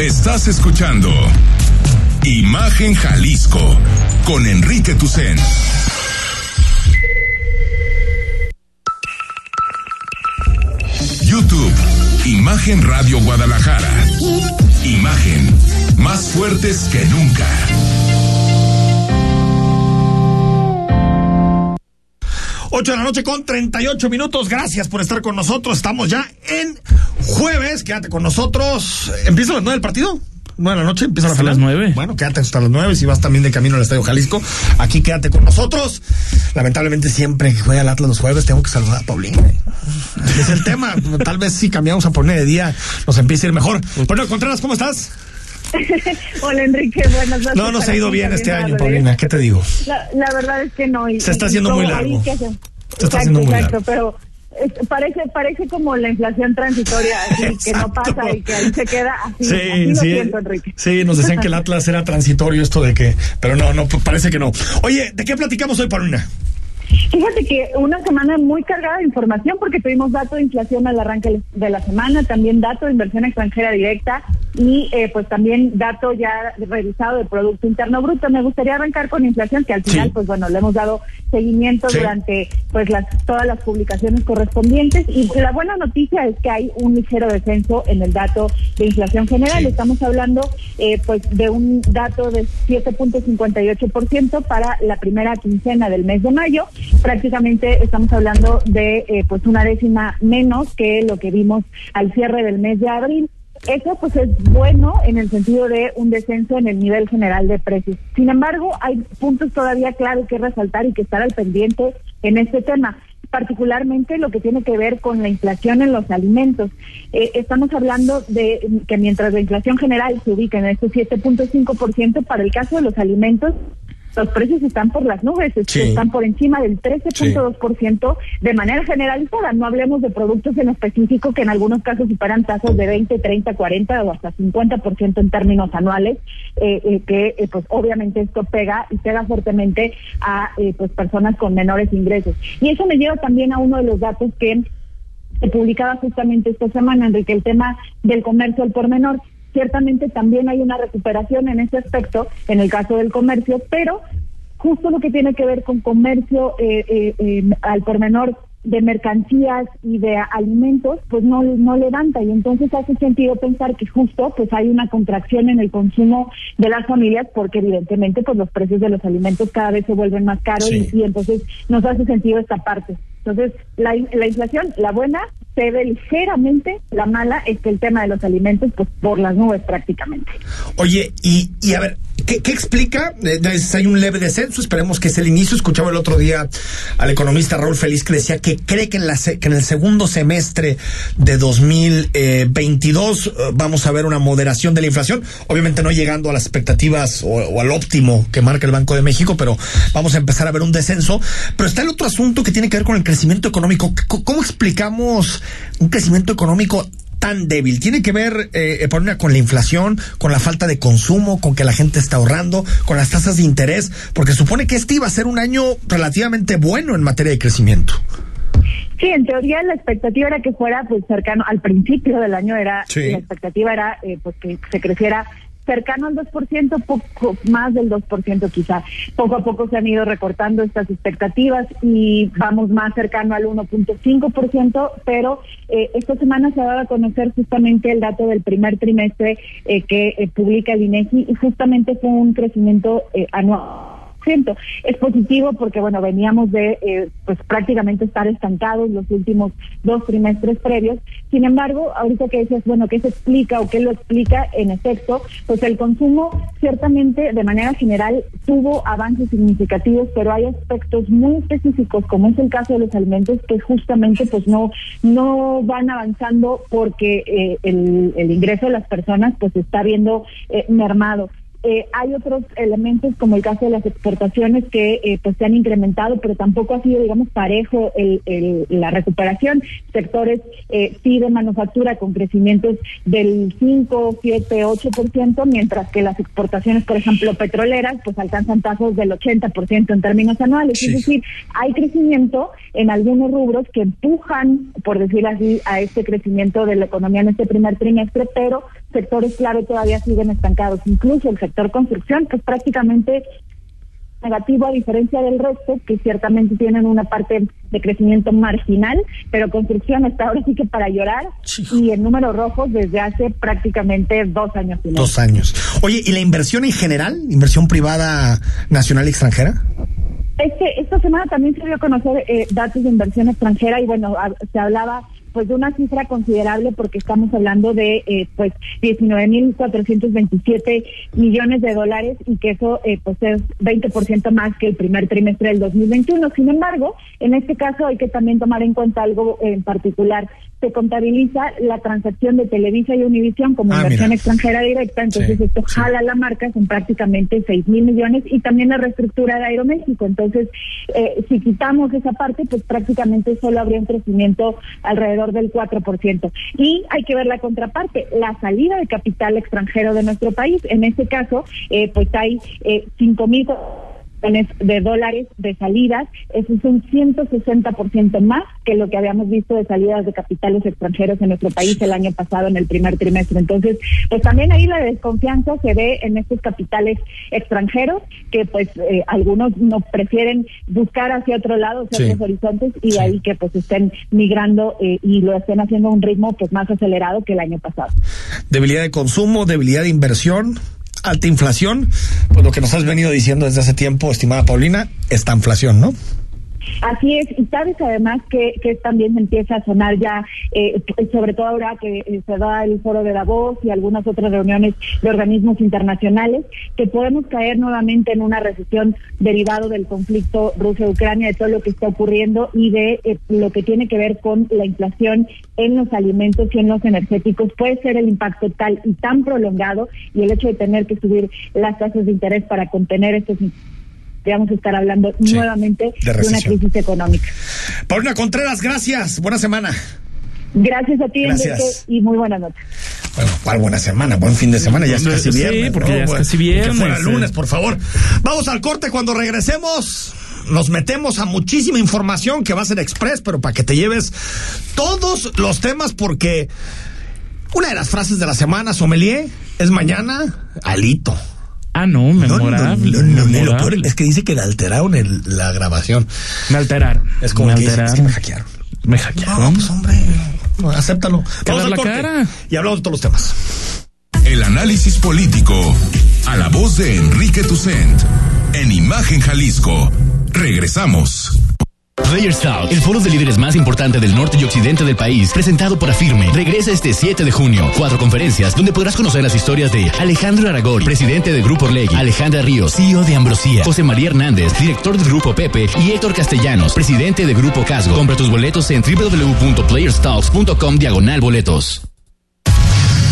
Estás escuchando Imagen Jalisco con Enrique Tucen. YouTube, Imagen Radio Guadalajara. Imagen, más fuertes que nunca. Ocho de la noche con 38 minutos. Gracias por estar con nosotros. Estamos ya en jueves. Quédate con nosotros. ¿Empieza a las nueve el partido? ¿Nueve de la noche? ¿Empieza la Hasta las nueve. Bueno, quédate hasta las nueve. Si vas también de camino al Estadio Jalisco, aquí quédate con nosotros. Lamentablemente, siempre que juega el Atlas los jueves, tengo que saludar a Paulina. Es el tema. Tal vez si cambiamos a poner de día, nos empiece a ir mejor. Bueno, Contreras, ¿cómo estás? (laughs) Hola Enrique, buenas noches. No nos ha ido bien este año. Paulina. ¿Qué te digo? La, la verdad es que no. y- Se está haciendo muy largo. se- Se está haciendo muy exacto, largo. pero parece parece como la inflación transitoria, así que no pasa y que ahí se queda así. Sí, así sí. siento, Enrique. Sí, nos decían que el Atlas era transitorio esto de que, pero no, no, parece que no. Oye, ¿de qué platicamos hoy, Paulina? Fíjate que una semana muy cargada de información porque tuvimos dato de inflación al arranque de la semana, también dato de inversión extranjera directa y eh, pues también dato ya revisado del Producto Interno Bruto. Me gustaría arrancar con inflación que al final pues bueno, le hemos dado seguimiento durante pues las todas las publicaciones correspondientes y la buena noticia es que hay un ligero descenso en el dato de inflación general. Estamos hablando eh, pues de un dato de 7.58% para la primera quincena del mes de mayo. Prácticamente estamos hablando de eh, pues una décima menos que lo que vimos al cierre del mes de abril. Eso pues es bueno en el sentido de un descenso en el nivel general de precios. Sin embargo, hay puntos todavía claros que resaltar y que estar al pendiente en este tema particularmente lo que tiene que ver con la inflación en los alimentos. Eh, estamos hablando de que mientras la inflación general se ubica en este 7.5%, para el caso de los alimentos los precios están por las nubes, están por encima del 13.2% de manera generalizada. No hablemos de productos en específico que en algunos casos superan tasas de 20, 30, 40 o hasta 50% en términos anuales, eh, eh, que eh, pues obviamente esto pega y pega fuertemente a pues personas con menores ingresos. Y eso me lleva también a uno de los datos que se publicaba justamente esta semana, Enrique, el tema del comercio al por menor. Ciertamente también hay una recuperación en ese aspecto, en el caso del comercio, pero justo lo que tiene que ver con comercio eh, eh, eh, al por menor de mercancías y de alimentos, pues no, no levanta y entonces hace sentido pensar que justo pues hay una contracción en el consumo de las familias porque evidentemente pues los precios de los alimentos cada vez se vuelven más caros y, y, entonces nos hace sentido esta parte. Entonces la, la inflación, la buena, se ve ligeramente, la mala es que el tema de los alimentos, pues por las nubes prácticamente. Oye, y, y a ver, ¿qué, explica? Eh, hay un leve descenso, esperemos que es el inicio. Escuchaba el otro día al economista Raúl Feliz que decía que cree que en, el segundo semestre de 2022 eh, vamos a ver una moderación de la inflación, obviamente no llegando a las expectativas o al óptimo que marca el Banco de México, pero vamos a empezar a ver un descenso. Pero está el otro asunto que tiene que ver con el crecimiento económico. ¿Cómo explicamos un crecimiento económico tan débil? ¿Tiene que ver, eh, por con la inflación, con la falta de consumo, con que la gente está ahorrando, con las tasas de interés? Porque supone que este iba a ser un año relativamente bueno en materia de crecimiento. Sí, en teoría la expectativa era que fuera pues cercano al principio del año era la expectativa era eh, pues que se creciera cercano al 2%, poco más del 2% quizá. Poco a poco se han ido recortando estas expectativas y vamos más cercano al 1.5%, pero eh, esta semana se ha dado a conocer justamente el dato del primer trimestre eh, que eh, publica el INEGI y justamente fue un crecimiento eh, anual es positivo porque, bueno, veníamos de, eh, pues prácticamente estar estancados los últimos dos trimestres previos. Sin embargo, ahorita que dices, bueno, ¿qué se explica o qué lo explica? En efecto, pues el consumo ciertamente de manera general tuvo avances significativos, pero hay aspectos muy específicos, como es el caso de los alimentos, que justamente pues no, no van avanzando porque eh, el, el ingreso de las personas pues está viendo eh, mermado. Eh, hay otros elementos como el caso de las exportaciones que eh, pues se han incrementado, pero tampoco ha sido, digamos, parejo el, el, la recuperación. Sectores eh, sí de manufactura con crecimientos del 5, 7, 8%, mientras que las exportaciones, por ejemplo, petroleras, pues alcanzan tasas del 80% en términos anuales. Es decir, hay crecimiento en algunos rubros que empujan, por decir así, a este crecimiento de la economía en este primer trimestre, pero sectores clave todavía siguen estancados. Incluso el sector construcción, que es prácticamente negativo a diferencia del resto, que ciertamente tienen una parte de crecimiento marginal, pero construcción está ahora sí que para llorar y en números rojos desde hace prácticamente dos años. Y dos años. Oye, ¿y la inversión en general? ¿Inversión privada nacional y extranjera? Este, esta semana también se dio a conocer eh, datos de inversión extranjera y bueno, se hablaba pues de una cifra considerable porque estamos hablando de eh, pues 19.427 millones de dólares y que eso eh, pues es 20% más que el primer trimestre del 2021. Sin embargo, en este caso hay que también tomar en cuenta algo en particular se contabiliza la transacción de Televisa y Univisión como ah, inversión extranjera directa, entonces esto jala la marca, son prácticamente 6 mil millones y también la reestructura de Aeroméxico. Entonces, eh, si quitamos esa parte, pues prácticamente solo habría un crecimiento alrededor del 4%. Y hay que ver la contraparte, la salida de capital extranjero de nuestro país. En este caso, eh, pues hay eh, 5 de dólares de salidas, eso es un 160% más que lo que habíamos visto de salidas de capitales extranjeros en nuestro país el año pasado en el primer trimestre. Entonces, pues también ahí la desconfianza se ve en estos capitales extranjeros que pues eh, algunos no prefieren buscar hacia otro lado, hacia otros horizontes y de ahí que pues estén migrando eh, y lo estén haciendo a un ritmo pues más acelerado que el año pasado. Debilidad de consumo, debilidad de inversión alta inflación, pues lo que nos has venido diciendo desde hace tiempo, estimada Paulina, esta inflación, ¿no? Así es, y sabes además que, que también empieza a sonar ya, eh, sobre todo ahora que eh, se da el foro de Davos y algunas otras reuniones de organismos internacionales, que podemos caer nuevamente en una recesión derivado del conflicto Rusia-Ucrania, de todo lo que está ocurriendo y de eh, lo que tiene que ver con la inflación en los alimentos y en los energéticos. Puede ser el impacto tal y tan prolongado y el hecho de tener que subir las tasas de interés para contener estos vamos a estar hablando nuevamente de, una crisis económica. Paulina Contreras, gracias. Buena semana. Gracias a ti, Enrique, y muy buenas noches. Bueno, ¿cuál buena semana? Buen fin de semana, ya es casi viernes. Sí, porque ya es casi viernes. Que fuera lunes, por favor. Vamos al corte cuando regresemos. Nos metemos a muchísima información que va a ser express, pero para que te lleves todos los temas, porque una de las frases de la semana, Sommelier, es mañana, alito. Ah, no, memorable. No, no, lo peor es que dice que le alteraron el, la grabación. Me alteraron. Es como me que, alteraron. es que me hackearon. Me hackearon. No, pues hombre, acéptalo. Vamos la cara. Y hablamos de todos los temas. El análisis político a la voz de Enrique Tucent en Imagen Jalisco. Regresamos. Players Out, el foro de líderes más importante del norte y occidente del país, presentado por Afirme, regresa este 7 de junio. Cuatro conferencias donde podrás conocer las historias de Alejandro Aragori, presidente de Grupo Orlegui, Alejandra Ríos, CEO de Ambrosía, José María Hernández, director del Grupo Pepe y Héctor Castellanos, presidente de Grupo Casgo. Compra tus boletos en www.playerstalks.com diagonal boletos.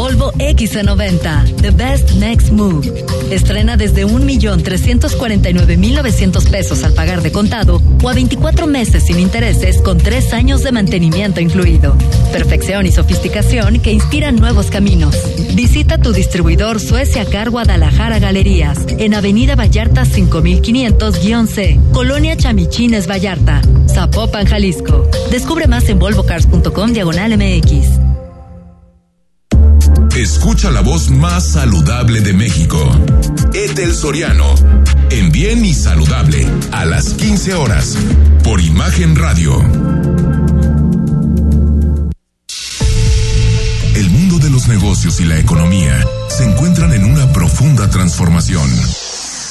Volvo XC90, The Best Next Move. Estrena desde 1.349.900 pesos al pagar de contado o a 24 meses sin intereses con 3 años de mantenimiento incluido. Perfección y sofisticación que inspiran nuevos caminos. Visita tu distribuidor Suecia Car Guadalajara Galerías en Avenida Vallarta 5500-C, Colonia Chamichines Vallarta, Zapopan, Jalisco. Descubre más en volvocars.com diagonal MX. Escucha la voz más saludable de México. Etel Soriano. En Bien y Saludable. A las 15 horas. Por Imagen Radio. El mundo de los negocios y la economía se encuentran en una profunda transformación.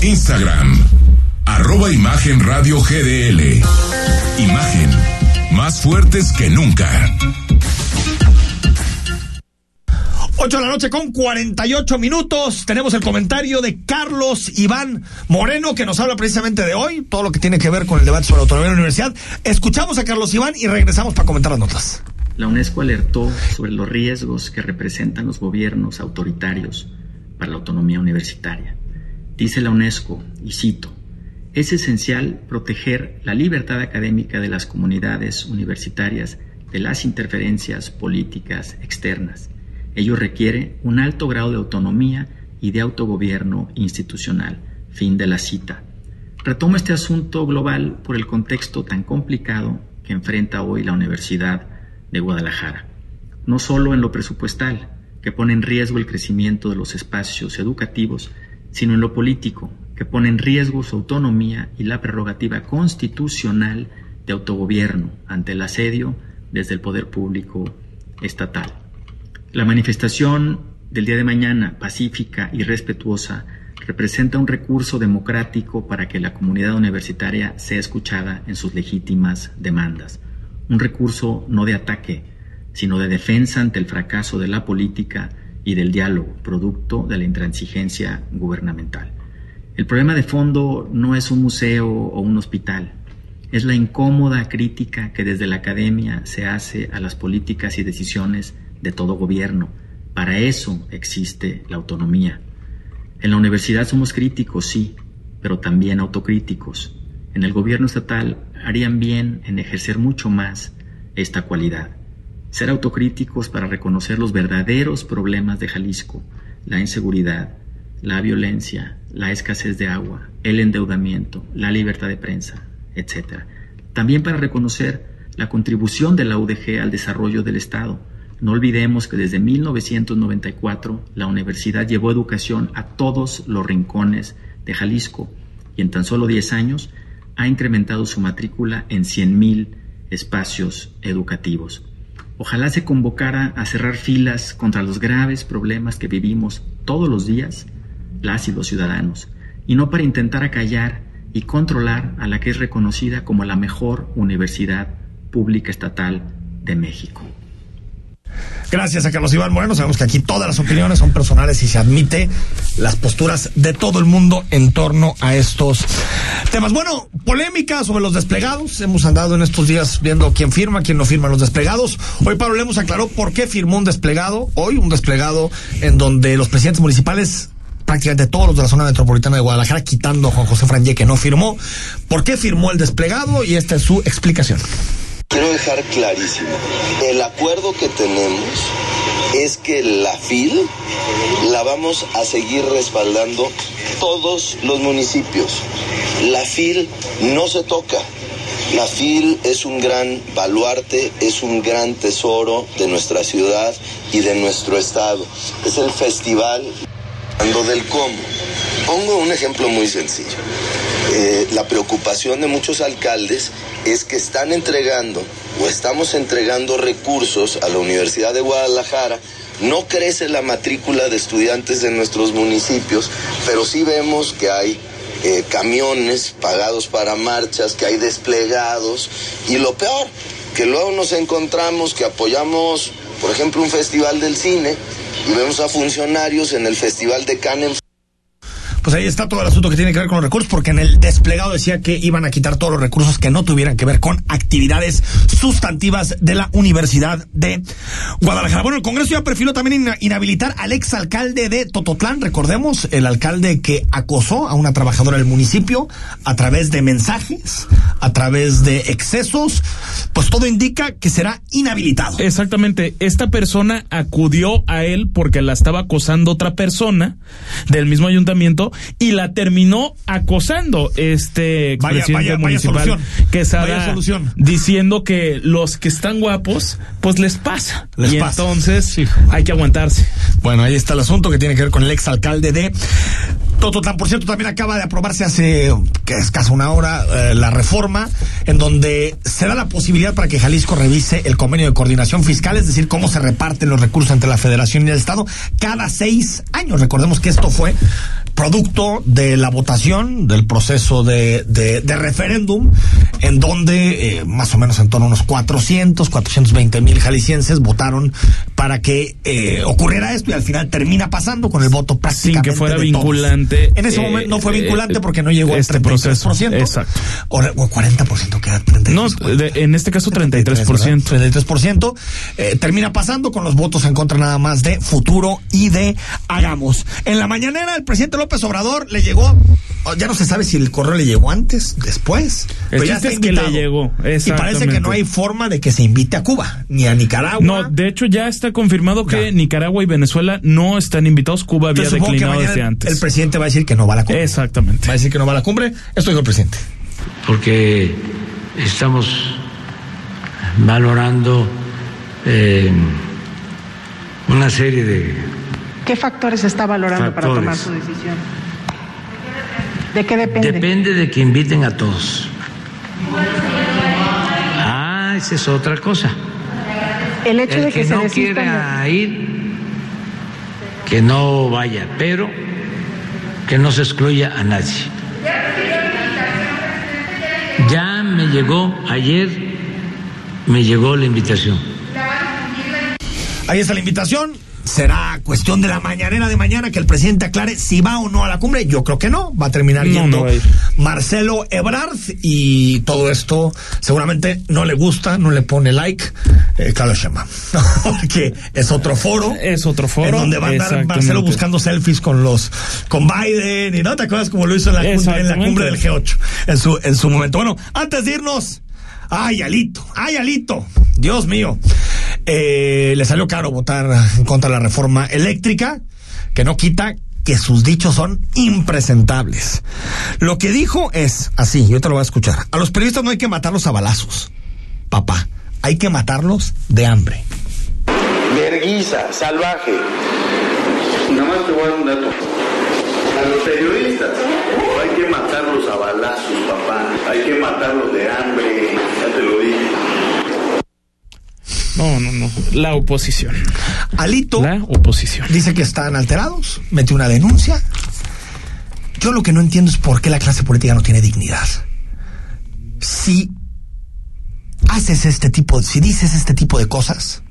Instagram, arroba Imagen Radio GDL. Imagen, más fuertes que nunca. 8 de la noche con 48 minutos. Tenemos el comentario de Carlos Iván Moreno que nos habla precisamente de hoy, todo lo que tiene que ver con el debate sobre la autonomía de la universidad. Escuchamos a Carlos Iván y regresamos para comentar las notas. La UNESCO alertó sobre los riesgos que representan los gobiernos autoritarios para la autonomía universitaria. Dice la UNESCO, y cito, es esencial proteger la libertad académica de las comunidades universitarias de las interferencias políticas externas. Ello requiere un alto grado de autonomía y de autogobierno institucional. Fin de la cita. Retomo este asunto global por el contexto tan complicado que enfrenta hoy la Universidad de Guadalajara. No solo en lo presupuestal, que pone en riesgo el crecimiento de los espacios educativos, sino en lo político, que pone en riesgo su autonomía y la prerrogativa constitucional de autogobierno ante el asedio desde el poder público estatal. La manifestación del día de mañana, pacífica y respetuosa, representa un recurso democrático para que la comunidad universitaria sea escuchada en sus legítimas demandas. Un recurso no de ataque, sino de defensa ante el fracaso de la política y del diálogo, producto de la intransigencia gubernamental. El problema de fondo no es un museo o un hospital, es la incómoda crítica que desde la academia se hace a las políticas y decisiones de todo gobierno. Para eso existe la autonomía. En la universidad somos críticos, sí, pero también autocríticos. En el gobierno estatal harían bien en ejercer mucho más esta cualidad. Ser autocríticos para reconocer los verdaderos problemas de Jalisco, la inseguridad, la violencia, la escasez de agua, el endeudamiento, la libertad de prensa, etc. También para reconocer la contribución de la UDG al desarrollo del Estado. No olvidemos que desde 1994 la universidad llevó educación a todos los rincones de Jalisco y en tan solo 10 años ha incrementado su matrícula en 100.000 espacios educativos. Ojalá se convocara a cerrar filas contra los graves problemas que vivimos todos los días las y los ciudadanos, y no para intentar acallar y controlar a la que es reconocida como la mejor universidad pública estatal de México. Gracias a Carlos Iván Moreno. Sabemos que aquí todas las opiniones son personales y se admite las posturas de todo el mundo en torno a estos temas. Bueno, polémica sobre los desplegados. Hemos andado en estos días viendo quién firma, quién no firma los desplegados. Hoy Pablo Lemos aclaró por qué firmó un desplegado. Hoy un desplegado en donde los presidentes municipales prácticamente todos los de la zona metropolitana de Guadalajara, quitando a Juan José Franje que no firmó. ¿Por qué firmó el desplegado? Y esta es su explicación. Quiero dejar clarísimo, el acuerdo que tenemos es que la FIL la vamos a seguir respaldando todos los municipios. La FIL no se toca. La FIL es un gran baluarte, es un gran tesoro de nuestra ciudad y de nuestro estado. Es el festival del cómo. Pongo un ejemplo muy sencillo. Eh, la preocupación de muchos alcaldes es que están entregando o estamos entregando recursos a la Universidad de Guadalajara. No crece la matrícula de estudiantes de nuestros municipios, pero sí vemos que hay eh, camiones pagados para marchas, que hay desplegados y lo peor, que luego nos encontramos que apoyamos, por ejemplo, un festival del cine y vemos a funcionarios en el Festival de Cannes pues ahí está todo el asunto que tiene que ver con los recursos, porque en el desplegado decía que iban a quitar todos los recursos que no tuvieran que ver con actividades sustantivas de la Universidad de Guadalajara. Bueno, el Congreso ya perfiló también inhabilitar al exalcalde de Tototlán, recordemos, el alcalde que acosó a una trabajadora del municipio a través de mensajes, a través de excesos, pues todo indica que será inhabilitado. Exactamente, esta persona acudió a él porque la estaba acosando otra persona del mismo ayuntamiento y la terminó acosando este expresidente municipal que Quesada diciendo que los que están guapos pues les pasa. Y entonces hay que aguantarse. Bueno ahí está el asunto que tiene que ver con el exalcalde de Tototlán, por cierto, también acaba de aprobarse hace escasa una hora eh, la reforma en donde se da la posibilidad para que Jalisco revise el convenio de coordinación fiscal, es decir, cómo se reparten los recursos entre la Federación y el Estado cada seis años. Recordemos que esto fue producto de la votación del proceso de, de, referéndum, en donde eh, más o menos en torno a unos 400, 420 mil jaliscienses votaron para que eh, ocurriera esto y al final termina pasando con el voto prácticamente Sin que fuera vinculante. En ese momento no fue eh, vinculante porque no llegó este al 33%. Proceso. Exacto. O, 40% queda 33%. No, en este caso 33%. 33%. termina pasando con los votos en contra nada más de Futuro y de Hagamos. En la mañanera el presidente López López Obrador le llegó, oh, ya no se sabe si el correo le llegó antes, después. pero ya es que le llegó. Y parece que no hay forma de que se invite a Cuba, ni a Nicaragua. No, de hecho ya está confirmado que Nicaragua y Venezuela no están invitados. Cuba había declinado desde antes. El presidente va a decir que no va a la cumbre. Exactamente. Va a decir que no va a la cumbre. Esto dijo el presidente. Porque estamos valorando eh, una serie de ¿Qué factores está valorando para tomar su decisión? ¿De qué depende? Depende de que inviten a todos. Ah, esa es otra cosa. El hecho El de que, que se no de- quiera ir, que no vaya, pero que no se excluya a nadie. Ya me llegó ayer, me llegó la invitación. Ahí está la invitación. Será cuestión de la mañanera de mañana que el presidente aclare si va o no a la cumbre. Yo creo que no. Va a terminar No, yendo no. Marcelo Ebrard y todo esto seguramente no le gusta, no le pone like. Eh, Carlos Shema. (laughs) Porque es otro foro. Es otro foro. En donde va a andar. Marcelo buscando selfies con los con Biden y no te acuerdas como lo hizo en la, cumbre, en la cumbre del G8 en su en su momento. Bueno, antes de irnos, ay Alito, ay Alito, Dios mío, Eh, le salió caro votar en contra de la reforma eléctrica, que no quita que sus dichos son impresentables. Lo que dijo es así, yo te lo voy a escuchar. A los periodistas no hay que matarlos a balazos, papá, hay que matarlos de hambre. Verguiza, salvaje. Nada más te voy a dar un dato. A los periodistas no hay que matarlos a balazos, papá. Hay que matarlos de hambre. Ya te lo dije. No, no, no. La oposición. Alito La oposición. dice que están alterados, mete una denuncia. Yo lo que no entiendo es por qué la clase política no tiene dignidad. Si haces este tipo, si dices este tipo de cosas,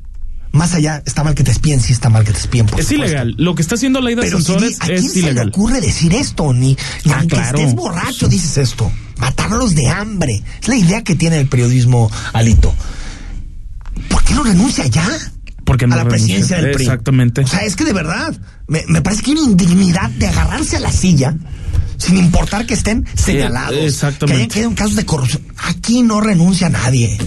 más allá, está mal que te espíen, sí está mal que te espíen. Por Es supuesto. ilegal. Lo que está haciendo Laida Pero si Sansores ¿a quién es se le ocurre decir esto? Ni, ni Ah, aunque claro. estés borracho dices esto. Matarlos de hambre. Es la idea que tiene el periodismo Alito. ¿Por qué no renuncia ya? Porque no a la renuncia. presidencia del PRI. Exactamente. O sea, es que de verdad, me, me parece que hay una indignidad de agarrarse a la silla sin importar que estén señalados. exactamente. Que hayan quedado en casos de corrupción. Aquí no renuncia nadie.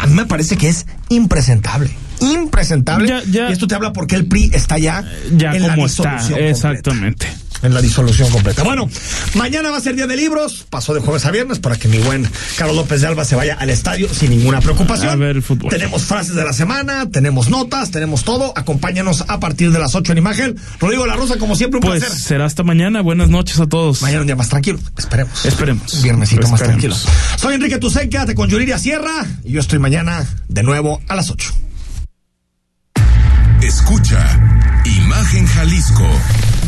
A mí me parece que es impresentable. Impresentable. Ya- ya- y esto te habla porque el PRI está ya, Ya en la como está. completa Exactamente. En la disolución completa. Bueno, mañana va a ser día de libros, pasó de jueves a viernes para que mi buen Carlos López de Alba se vaya al estadio sin ninguna preocupación. A ver el fútbol. Tenemos frases de la semana, tenemos notas, tenemos todo. Acompáñanos a partir de las 8 en imagen. Rodrigo La Rosa, como siempre, un Pues placer. será hasta mañana. Buenas noches a todos. Mañana un día más tranquilo, esperemos. Esperemos. Un viernesito más tranquilo. Soy Enrique Tucen, quédate con Yuriria Sierra y yo estoy mañana de nuevo a las 8. Escucha Imagen Jalisco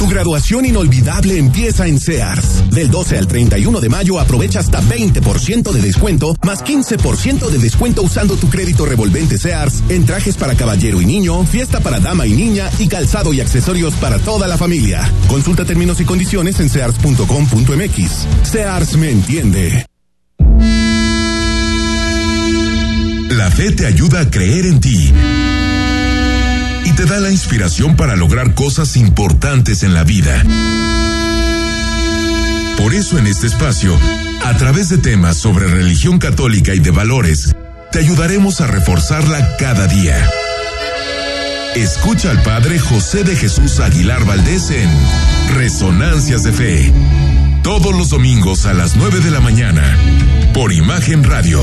Tu graduación inolvidable empieza en Sears. Del 12 al 31 de mayo aprovecha hasta 20% de descuento, más 15% de descuento usando tu crédito revolvente Sears en trajes para caballero y niño, fiesta para dama y niña y calzado y accesorios para toda la familia. Consulta términos y condiciones en sears.com.mx. Sears me entiende. La fe te ayuda a creer en ti y te da la inspiración para lograr cosas importantes en la vida. Por eso en este espacio, a través de temas sobre religión católica y de valores, te ayudaremos a reforzarla cada día. Escucha al Padre José de Jesús Aguilar Valdés en Resonancias de Fe. Todos los domingos a las 9 de la mañana, por Imagen Radio.